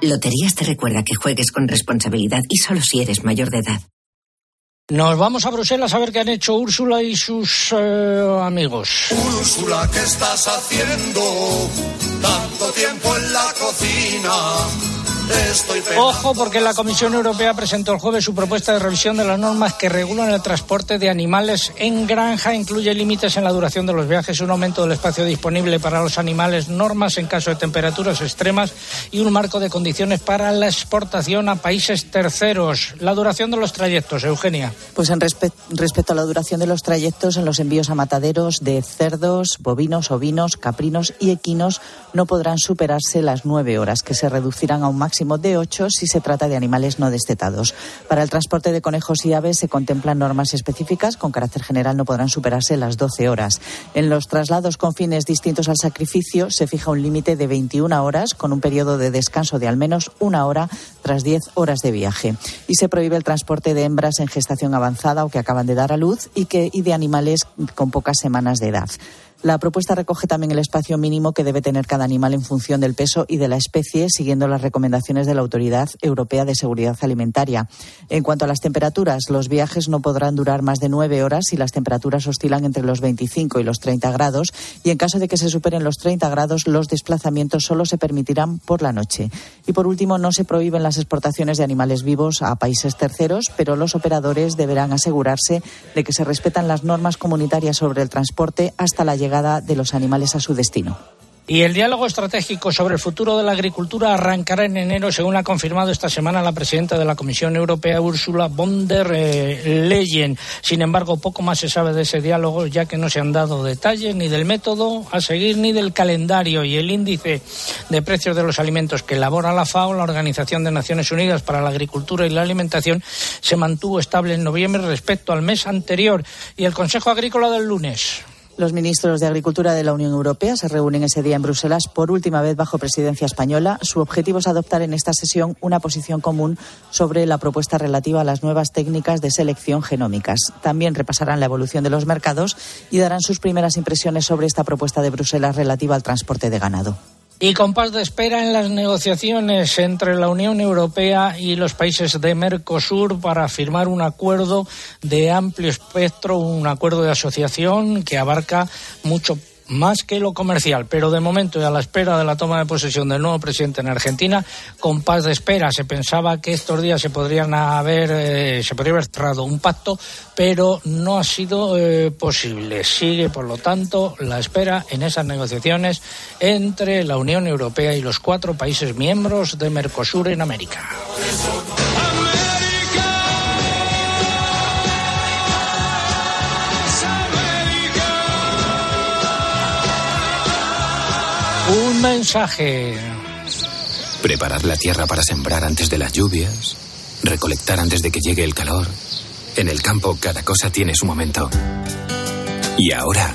Loterías te recuerda que juegues con responsabilidad y solo si eres mayor de edad. Nos vamos a Bruselas a ver qué han hecho Úrsula y sus eh, amigos. Úrsula, ¿qué estás haciendo? Tanto tiempo en la cocina. Ojo porque la Comisión Europea presentó el jueves su propuesta de revisión de las normas que regulan el transporte de animales en granja. Incluye límites en la duración de los viajes, un aumento del espacio disponible para los animales, normas en caso de temperaturas extremas y un marco de condiciones para la exportación a países terceros. La duración de los trayectos, Eugenia. Pues en respecto a la duración de los trayectos en los envíos a mataderos de cerdos, bovinos, ovinos, caprinos y equinos no podrán superarse las nueve horas, que se reducirán a un máximo de ocho si se trata de animales no destetados. Para el transporte de conejos y aves se contemplan normas específicas. Con carácter general no podrán superarse las 12 horas. En los traslados con fines distintos al sacrificio se fija un límite de 21 horas con un periodo de descanso de al menos una hora tras 10 horas de viaje. Y se prohíbe el transporte de hembras en gestación avanzada o que acaban de dar a luz y, que, y de animales con pocas semanas de edad. La propuesta recoge también el espacio mínimo que debe tener cada animal en función del peso y de la especie, siguiendo las recomendaciones de la Autoridad Europea de Seguridad Alimentaria. En cuanto a las temperaturas, los viajes no podrán durar más de nueve horas si las temperaturas oscilan entre los 25 y los 30 grados y en caso de que se superen los 30 grados, los desplazamientos solo se permitirán por la noche. Y por último, no se prohíben las exportaciones de animales vivos a países terceros, pero los operadores deberán asegurarse de que se respetan las normas comunitarias sobre el transporte hasta la llegada de los animales a su destino. Y el diálogo estratégico sobre el futuro de la agricultura arrancará en enero, según ha confirmado esta semana la presidenta de la Comisión Europea, Ursula von der eh, Leyen. Sin embargo, poco más se sabe de ese diálogo, ya que no se han dado detalles ni del método a seguir ni del calendario. Y el índice de precios de los alimentos que elabora la FAO, la Organización de Naciones Unidas para la Agricultura y la Alimentación, se mantuvo estable en noviembre respecto al mes anterior. Y el Consejo Agrícola del lunes. Los ministros de Agricultura de la Unión Europea se reúnen ese día en Bruselas por última vez bajo presidencia española. Su objetivo es adoptar en esta sesión una posición común sobre la propuesta relativa a las nuevas técnicas de selección genómicas. También repasarán la evolución de los mercados y darán sus primeras impresiones sobre esta propuesta de Bruselas relativa al transporte de ganado. Y compás de espera en las negociaciones entre la Unión Europea y los países de Mercosur para firmar un acuerdo de amplio espectro, un acuerdo de asociación que abarca mucho más que lo comercial. Pero de momento y a la espera de la toma de posesión del nuevo presidente en Argentina, con paz de espera. Se pensaba que estos días se podrían haber, eh, se podría haber cerrado un pacto, pero no ha sido eh, posible. Sigue, por lo tanto, la espera en esas negociaciones entre la Unión Europea y los cuatro países miembros de Mercosur en América. Un mensaje. Preparad la tierra para sembrar antes de las lluvias, recolectar antes de que llegue el calor. En el campo cada cosa tiene su momento. Y ahora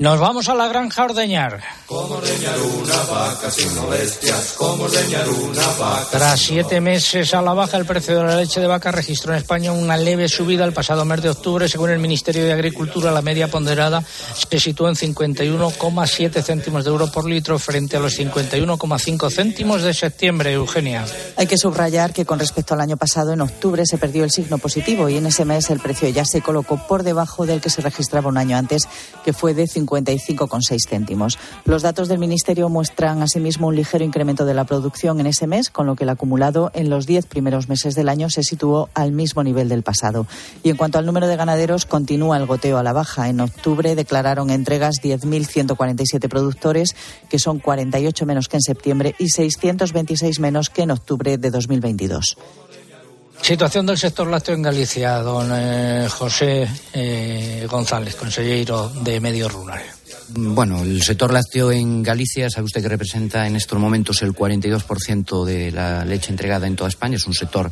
Nos vamos a la granja a ordeñar. Como ordeñar una vaca sin molestias, como ordeñar una vaca. Tras siete meses a la baja, el precio de la leche de vaca registró en España una leve subida el pasado mes de octubre. Según el Ministerio de Agricultura, la media ponderada se situó en 51,7 céntimos de euro por litro frente a los 51,5 céntimos de septiembre, Eugenia. Hay que subrayar que con respecto al año pasado, en octubre, se perdió el signo positivo y en ese mes el precio ya se colocó por debajo del que se registraba un año antes, que fue de 55,6 céntimos. Los datos del Ministerio muestran asimismo un ligero incremento de la producción en ese mes, con lo que el acumulado en los 10 primeros meses del año se situó al mismo nivel del pasado. Y en cuanto al número de ganaderos, continúa el goteo a la baja. En octubre declararon entregas 10.147 productores, que son 48 menos que en septiembre y 626 menos que en octubre de 2022. Situación del sector lácteo en Galicia, don eh, José eh, González, consejero de Medio Rural. Bueno, el sector lácteo en Galicia, sabe usted que representa en estos momentos el 42% de la leche entregada en toda España. Es un sector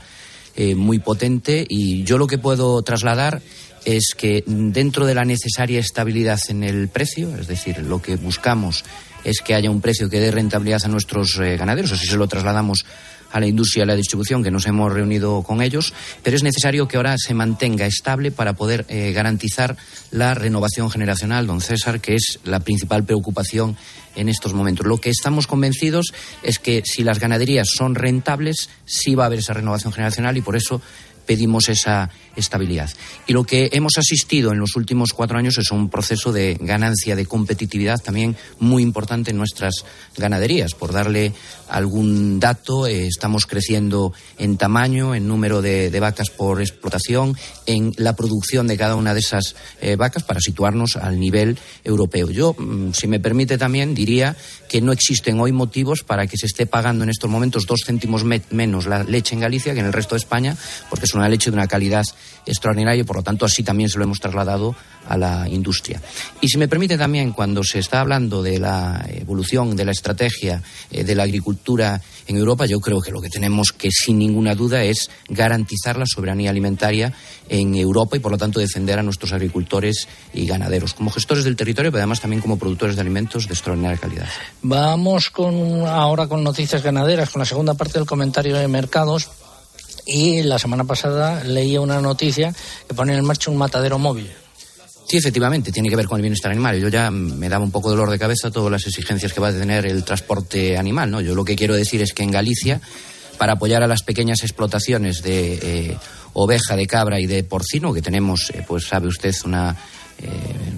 eh, muy potente y yo lo que puedo trasladar es que dentro de la necesaria estabilidad en el precio, es decir, lo que buscamos es que haya un precio que dé rentabilidad a nuestros ganaderos, así se lo trasladamos a la industria y a la distribución, que nos hemos reunido con ellos, pero es necesario que ahora se mantenga estable para poder eh, garantizar la renovación generacional, don César, que es la principal preocupación en estos momentos. Lo que estamos convencidos es que si las ganaderías son rentables, sí va a haber esa renovación generacional y por eso pedimos esa estabilidad. Y lo que hemos asistido en los últimos cuatro años es un proceso de ganancia de competitividad también muy importante en nuestras ganaderías. Por darle algún dato, eh, estamos creciendo en tamaño, en número de, vacas por explotación, en la producción de cada una de esas eh, vacas para situarnos al nivel europeo. Yo, mm, si me permite también, diría que no existen hoy motivos para que se esté pagando en estos momentos dos céntimos me menos la leche en Galicia que en el resto de España, porque una leche de una calidad extraordinaria y por lo tanto así también se lo hemos trasladado a la industria. Y si me permite también, cuando se está hablando de la evolución de la estrategia eh, de la agricultura en Europa, yo creo que lo que tenemos que sin ninguna duda es garantizar la soberanía alimentaria en Europa y por lo tanto defender a nuestros agricultores y ganaderos como gestores del territorio, pero además también como productores de alimentos de extraordinaria calidad. Vamos con ahora con noticias ganaderas, con la segunda parte del comentario de mercados. Y la semana pasada leía una noticia que pone en marcha un matadero móvil. Sí, efectivamente, tiene que ver con el bienestar animal. Yo ya me daba un poco dolor de cabeza todas las exigencias que va a tener el transporte animal. ¿no? Yo lo que quiero decir es que en Galicia, para apoyar a las pequeñas explotaciones de eh, oveja, de cabra y de porcino, que tenemos, eh, pues sabe usted, una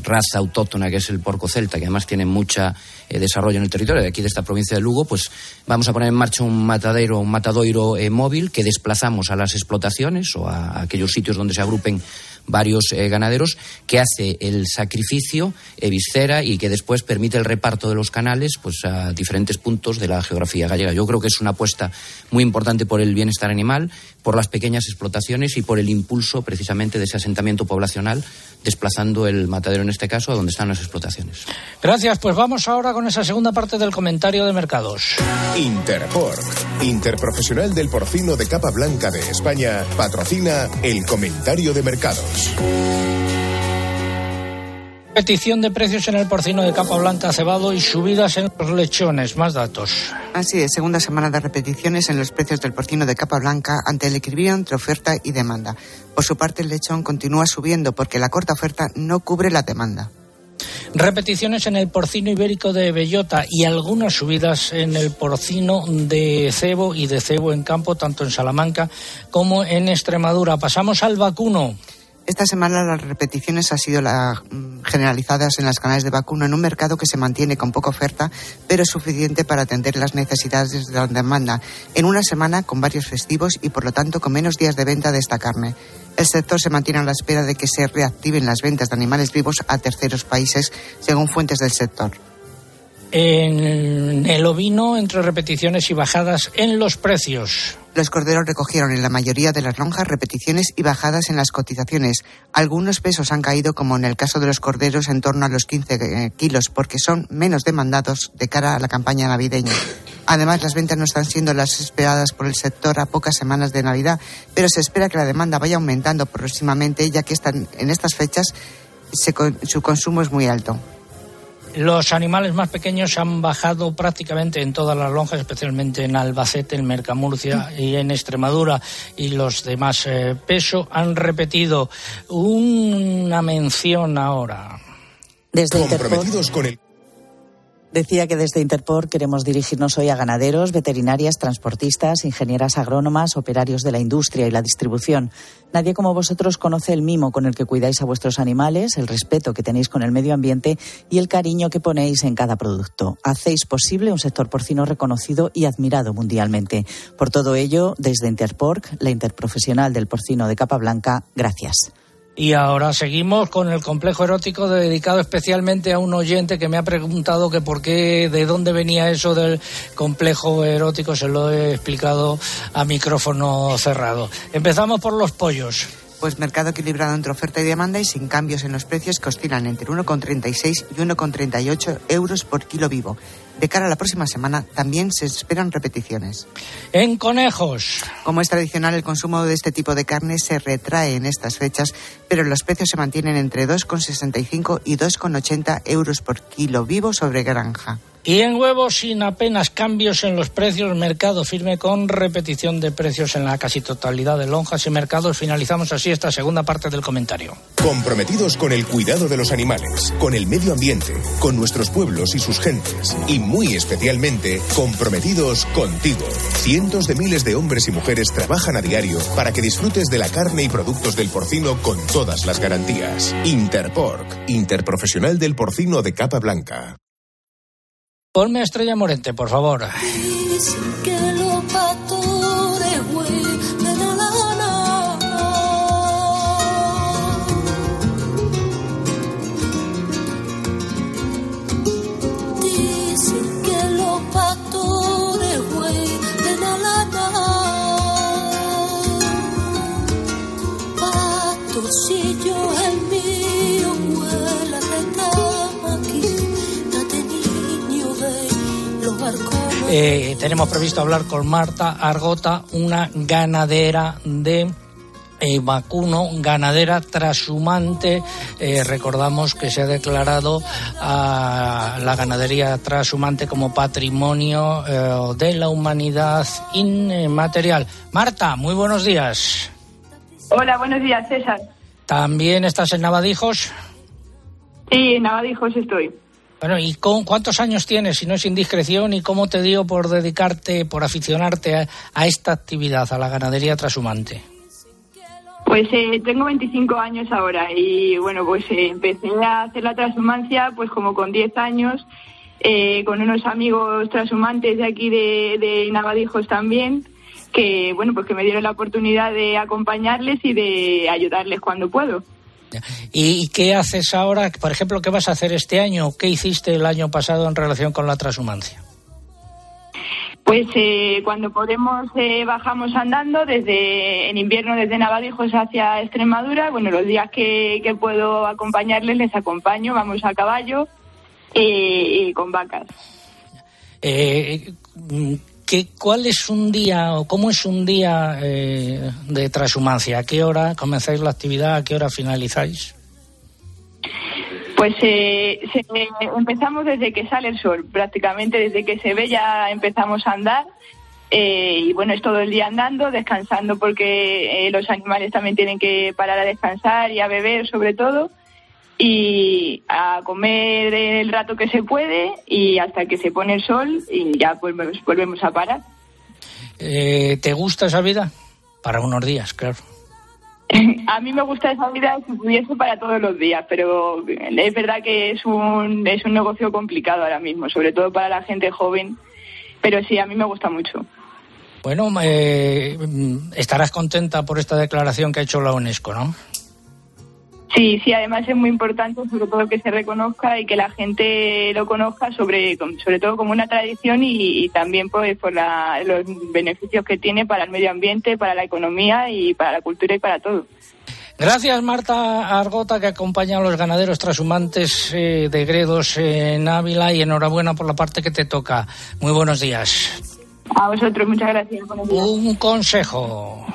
raza autóctona que es el porco celta, que además tiene mucha eh, desarrollo en el territorio de aquí de esta provincia de Lugo, pues vamos a poner en marcha un matadero, un matadoiro eh, móvil que desplazamos a las explotaciones o a, aquellos sitios donde se agrupen varios eh, ganaderos, que hace el sacrificio, eh, viscera y que después permite el reparto de los canales pues, a diferentes puntos de la geografía gallega. Yo creo que es una apuesta muy importante por el bienestar animal, por las pequeñas explotaciones y por el impulso precisamente de ese asentamiento poblacional, desplazando el matadero en este caso a donde están las explotaciones. Gracias, pues vamos ahora con esa segunda parte del comentario de mercados. Interpork, Interprofesional del Porcino de Capa Blanca de España, patrocina el comentario de mercados. Petición de precios en el porcino de capa blanca cebado y subidas en los lechones. Más datos. Así es, segunda semana de repeticiones en los precios del porcino de capa blanca ante el equilibrio entre oferta y demanda. Por su parte, el lechón continúa subiendo porque la corta oferta no cubre la demanda. Repeticiones en el porcino ibérico de bellota y algunas subidas en el porcino de cebo y de cebo en campo, tanto en Salamanca como en Extremadura. Pasamos al vacuno. Esta semana las repeticiones han sido mm, generalizadas en las canales de vacuno en un mercado que se mantiene con poca oferta, pero suficiente para atender las necesidades de la demanda, en una semana con varios festivos y por lo tanto con menos días de venta de esta carne. El sector se mantiene a la espera de que se reactiven las ventas de animales vivos a terceros países, según fuentes del sector. En el ovino, entre repeticiones y bajadas en los precios. Los corderos recogieron en la mayoría de las lonjas repeticiones y bajadas en las cotizaciones. Algunos pesos han caído, como en el caso de los corderos, en torno a los 15 eh, kilos, porque son menos demandados de cara a la campaña navideña. Además, las ventas no están siendo las esperadas por el sector a pocas semanas de Navidad, pero se espera que la demanda vaya aumentando próximamente, ya que están, en estas fechas su consumo es muy alto. Los animales más pequeños han bajado prácticamente en todas las lonjas, especialmente en Albacete, en Mercamurcia y en Extremadura. Y los de más eh, peso han repetido una mención ahora. Desde Comprometidos con el Decía que desde Interpor queremos dirigirnos hoy a ganaderos, veterinarias, transportistas, ingenieras agrónomas, operarios de la industria y la distribución. Nadie como vosotros conoce el mimo con el que cuidáis a vuestros animales, el respeto que tenéis con el medio ambiente y el cariño que ponéis en cada producto. Hacéis posible un sector porcino reconocido y admirado mundialmente. Por todo ello, desde Interporc, la interprofesional del porcino de capa blanca, gracias. Y ahora seguimos con el complejo erótico dedicado especialmente a un oyente que me ha preguntado que por qué, de dónde venía eso del complejo erótico. Se lo he explicado a micrófono cerrado. Empezamos por los pollos. Pues mercado equilibrado entre oferta y demanda y sin cambios en los precios que oscilan entre 1,36 y 1,38 euros por kilo vivo. De cara a la próxima semana también se esperan repeticiones. En conejos. Como es tradicional, el consumo de este tipo de carne se retrae en estas fechas, pero los precios se mantienen entre 2,65 y 2,80 euros por kilo vivo sobre granja. Y en huevos, sin apenas cambios en los precios, mercado firme con repetición de precios en la casi totalidad de lonjas y mercados. Finalizamos así esta segunda parte del comentario. Comprometidos con el cuidado de los animales, con el medio ambiente, con nuestros pueblos y sus gentes. Y muy especialmente, comprometidos contigo. Cientos de miles de hombres y mujeres trabajan a diario para que disfrutes de la carne y productos del porcino con todas las garantías. Interpork, Interprofesional del Porcino de Capa Blanca. Ponme a Estrella Morente, por favor. Eh, tenemos previsto hablar con Marta Argota, una ganadera de eh, vacuno, ganadera trashumante. Eh, recordamos que se ha declarado a la ganadería trashumante como patrimonio de la humanidad inmaterial. Marta, muy buenos días. Hola, buenos días, César. ¿También estás en Navadijos? Sí, en Navadijos estoy. Bueno, ¿y cuántos años tienes, si no es indiscreción, y cómo te dio por dedicarte, por aficionarte a, esta actividad, a la ganadería trashumante? Pues eh, tengo 25 años ahora y bueno, pues eh, empecé a hacer la transhumancia pues como con 10 años, eh, con unos amigos transhumantes de aquí de, de Navadijos también, que bueno, pues que me dieron la oportunidad de acompañarles y de ayudarles cuando puedo. ¿Y qué haces ahora? Por ejemplo, ¿qué vas a hacer este año? ¿Qué hiciste el año pasado en relación con la transhumancia? Pues eh, cuando podemos eh, bajamos andando desde en invierno desde Navadijos hacia Extremadura. Bueno, los días que, puedo acompañarles les acompaño, vamos a caballo eh, y con vacas. ¿Qué, ¿Cuál es un día o cómo es un día eh, de transhumancia? ¿A qué hora comenzáis la actividad? ¿A qué hora finalizáis? Pues eh, empezamos desde que sale el sol, prácticamente desde que se ve ya empezamos a andar. Eh, y bueno, es todo el día andando, descansando porque eh, los animales también tienen que parar a descansar y a beber sobre todo y a comer el rato que se puede y hasta que se pone el sol y ya pues volvemos a parar. ¿Te gusta esa vida? Para unos días, claro. [laughs] A mí me gusta esa vida si pudiese para todos los días, pero es verdad que es un, es un negocio complicado ahora mismo, sobre todo para la gente joven, pero sí, a mí me gusta mucho. Bueno, eh, estarás contenta por esta declaración que ha hecho la UNESCO, ¿no? Sí, sí, además es muy importante sobre todo que se reconozca y que la gente lo conozca sobre, sobre todo como una tradición y, también pues, por los beneficios que tiene para el medio ambiente, para la economía y para la cultura y para todo. Gracias Marta Argota que acompaña a los ganaderos trashumantes eh, de Gredos en Ávila y enhorabuena por la parte que te toca. Muy buenos días. A vosotros, muchas gracias. Un consejo.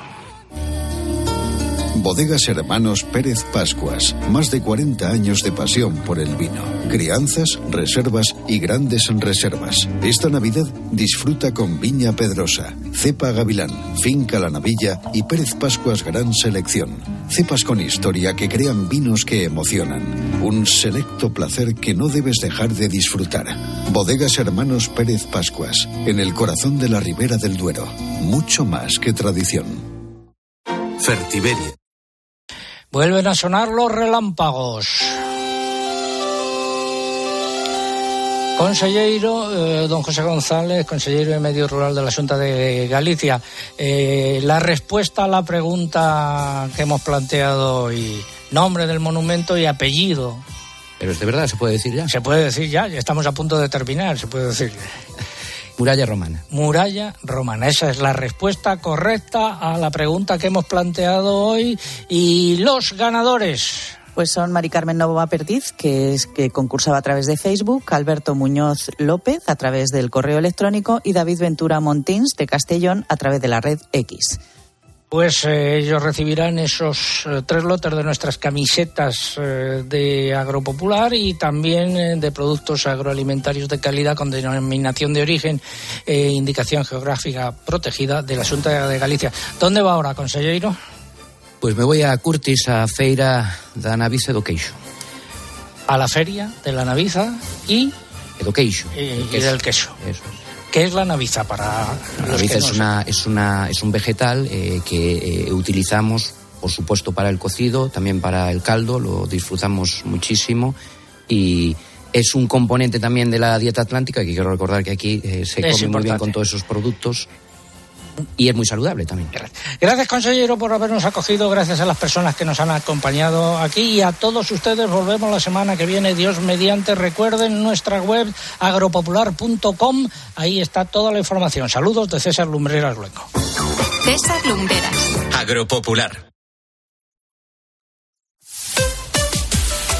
Bodegas Hermanos Pérez Pascuas. Más de 40 años de pasión por el vino. Crianzas, reservas y grandes reservas. Esta Navidad disfruta con Viña Pedrosa, Cepa Gavilán, Finca La Navilla y Pérez Pascuas Gran Selección. Cepas con historia que crean vinos que emocionan. Un selecto placer que no debes dejar de disfrutar. Bodegas Hermanos Pérez Pascuas. En el corazón de la Ribera del Duero. Mucho más que tradición. Fertiberia Vuelven a sonar los relámpagos. Consellero, eh, don José González, consejero de Medio Rural de la Junta de Galicia. Eh, la respuesta a la pregunta que hemos planteado hoy, nombre del monumento y apellido. Pero es de verdad, se puede decir ya. Se puede decir ya, ya estamos a punto de terminar, se puede decir. Muralla romana. Muralla romana. Esa es la respuesta correcta a la pregunta que hemos planteado hoy. Y los ganadores. Pues son Mari Carmen Perdiz, que, es, que concursaba a través de Facebook, Alberto Muñoz López a través del correo electrónico y David Ventura Montins de Castellón a través de la red X pues eh, ellos recibirán esos eh, tres lotes de nuestras camisetas eh, de Agropopular y también de productos agroalimentarios de calidad con denominación de origen e indicación geográfica protegida de la Junta de Galicia. ¿Dónde va ahora, consejero? Pues me voy a Curtis, a Feira da Naviza Education. A la feria de la Naviza y... Education. Y, y del queso. Eso es. ¿Qué es la naviza para La naviza es, una, es, una, es un vegetal eh, que eh, utilizamos, por supuesto, para el cocido, también para el caldo, lo disfrutamos muchísimo. Y es un componente también de la dieta atlántica, que quiero recordar que aquí eh, se come muy bien con todos esos productos y es muy saludable también. Gracias, consejero, por habernos acogido. Gracias a las personas que nos han acompañado aquí y a todos ustedes. Volvemos la semana que viene, Dios mediante. Recuerden nuestra web agropopular.com. Ahí está toda la información. Saludos de César Lumbreras Luengo. César Lumbreras. Agropopular.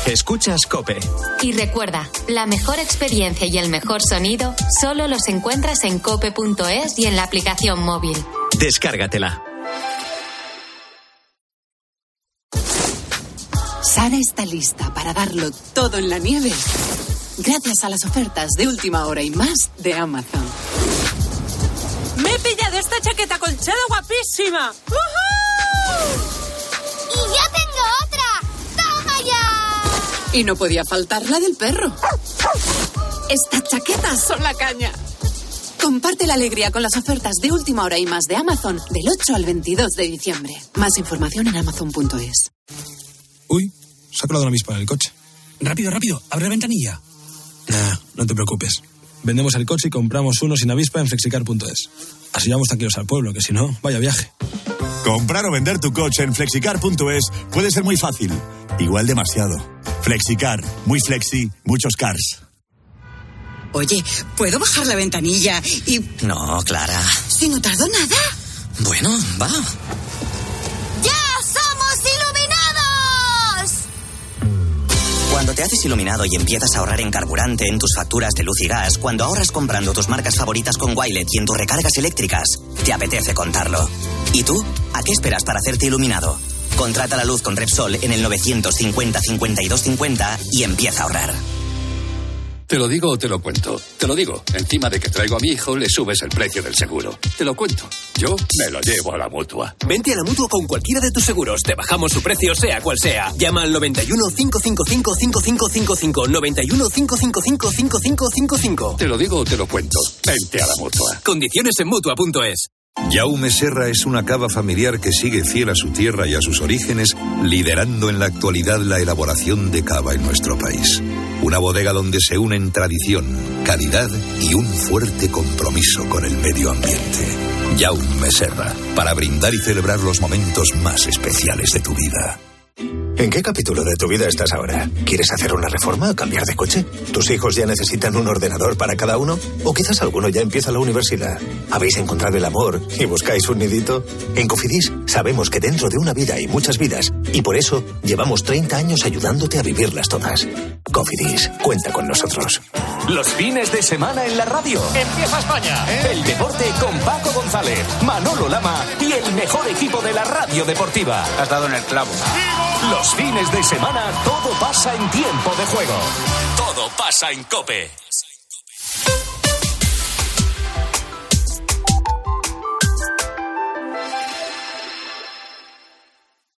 Escuchas Cope. Y recuerda, la mejor experiencia y el mejor sonido solo los encuentras en cope.es y en la aplicación móvil. Descárgatela. Sara está lista para darlo todo en la nieve. Gracias a las ofertas de última hora y más de Amazon. Me he pillado esta chaqueta colchada guapísima. ¡Y Y no podía faltar la del perro. Estas chaquetas son la caña. Comparte la alegría con las ofertas de última hora y más de Amazon del 8 al 22 de diciembre. Más información en amazon.es. Uy, se ha colado una avispa en el coche. Rápido, rápido, abre la ventanilla. Nah, no te preocupes. Vendemos el coche y compramos uno sin avispa en flexicar.es. Así vamos tranquilos al pueblo, que si no, vaya viaje. Comprar o vender tu coche en flexicar.es puede ser muy fácil. Igual demasiado. Flexicar, muy flexi, muchos cars. Oye, ¿puedo bajar la ventanilla y...? No, Clara. Si no tardo nada. Bueno, va. ¡Ya somos iluminados! Cuando te haces iluminado y empiezas a ahorrar en carburante, en tus facturas de luz y gas, cuando ahorras comprando tus marcas favoritas con Wilet y en tus recargas eléctricas, te apetece contarlo. ¿Y tú? ¿A qué esperas para hacerte iluminado? Contrata la luz con Repsol en el 950 52 50 y empieza a ahorrar. Te lo digo o te lo cuento. Te lo digo. Encima de que traigo a mi hijo, le subes el precio del seguro. Te lo cuento. Yo me lo llevo a la mutua. Vente a la mutua con cualquiera de tus seguros. Te bajamos su precio, sea cual sea. Llama al 91 555 5555. 91 555 5555. Te lo digo o te lo cuento. Vente a la mutua. Condiciones en mutua.es. Jaume Serra es una cava familiar que sigue fiel a su tierra y a sus orígenes, liderando en la actualidad la elaboración de cava en nuestro país. Una bodega donde se unen tradición, calidad y un fuerte compromiso con el medio ambiente. Jaume Serra, para brindar y celebrar los momentos más especiales de tu vida. ¿En qué capítulo de tu vida estás ahora? ¿Quieres hacer una reforma o cambiar de coche? ¿Tus hijos ya necesitan un ordenador para cada uno? ¿O quizás alguno ya empieza la universidad? ¿Habéis encontrado el amor y buscáis un nidito? En Cofidis sabemos que dentro de una vida hay muchas vidas y por eso llevamos 30 años ayudándote a vivirlas todas. Cofidis, cuenta con nosotros. Los fines de semana en la radio. Empieza España. El deporte con Paco González, Manolo Lama y el mejor equipo de la radio deportiva. Has dado en el clavo. Los fines de semana todo pasa en tiempo de juego. Todo pasa en Cope.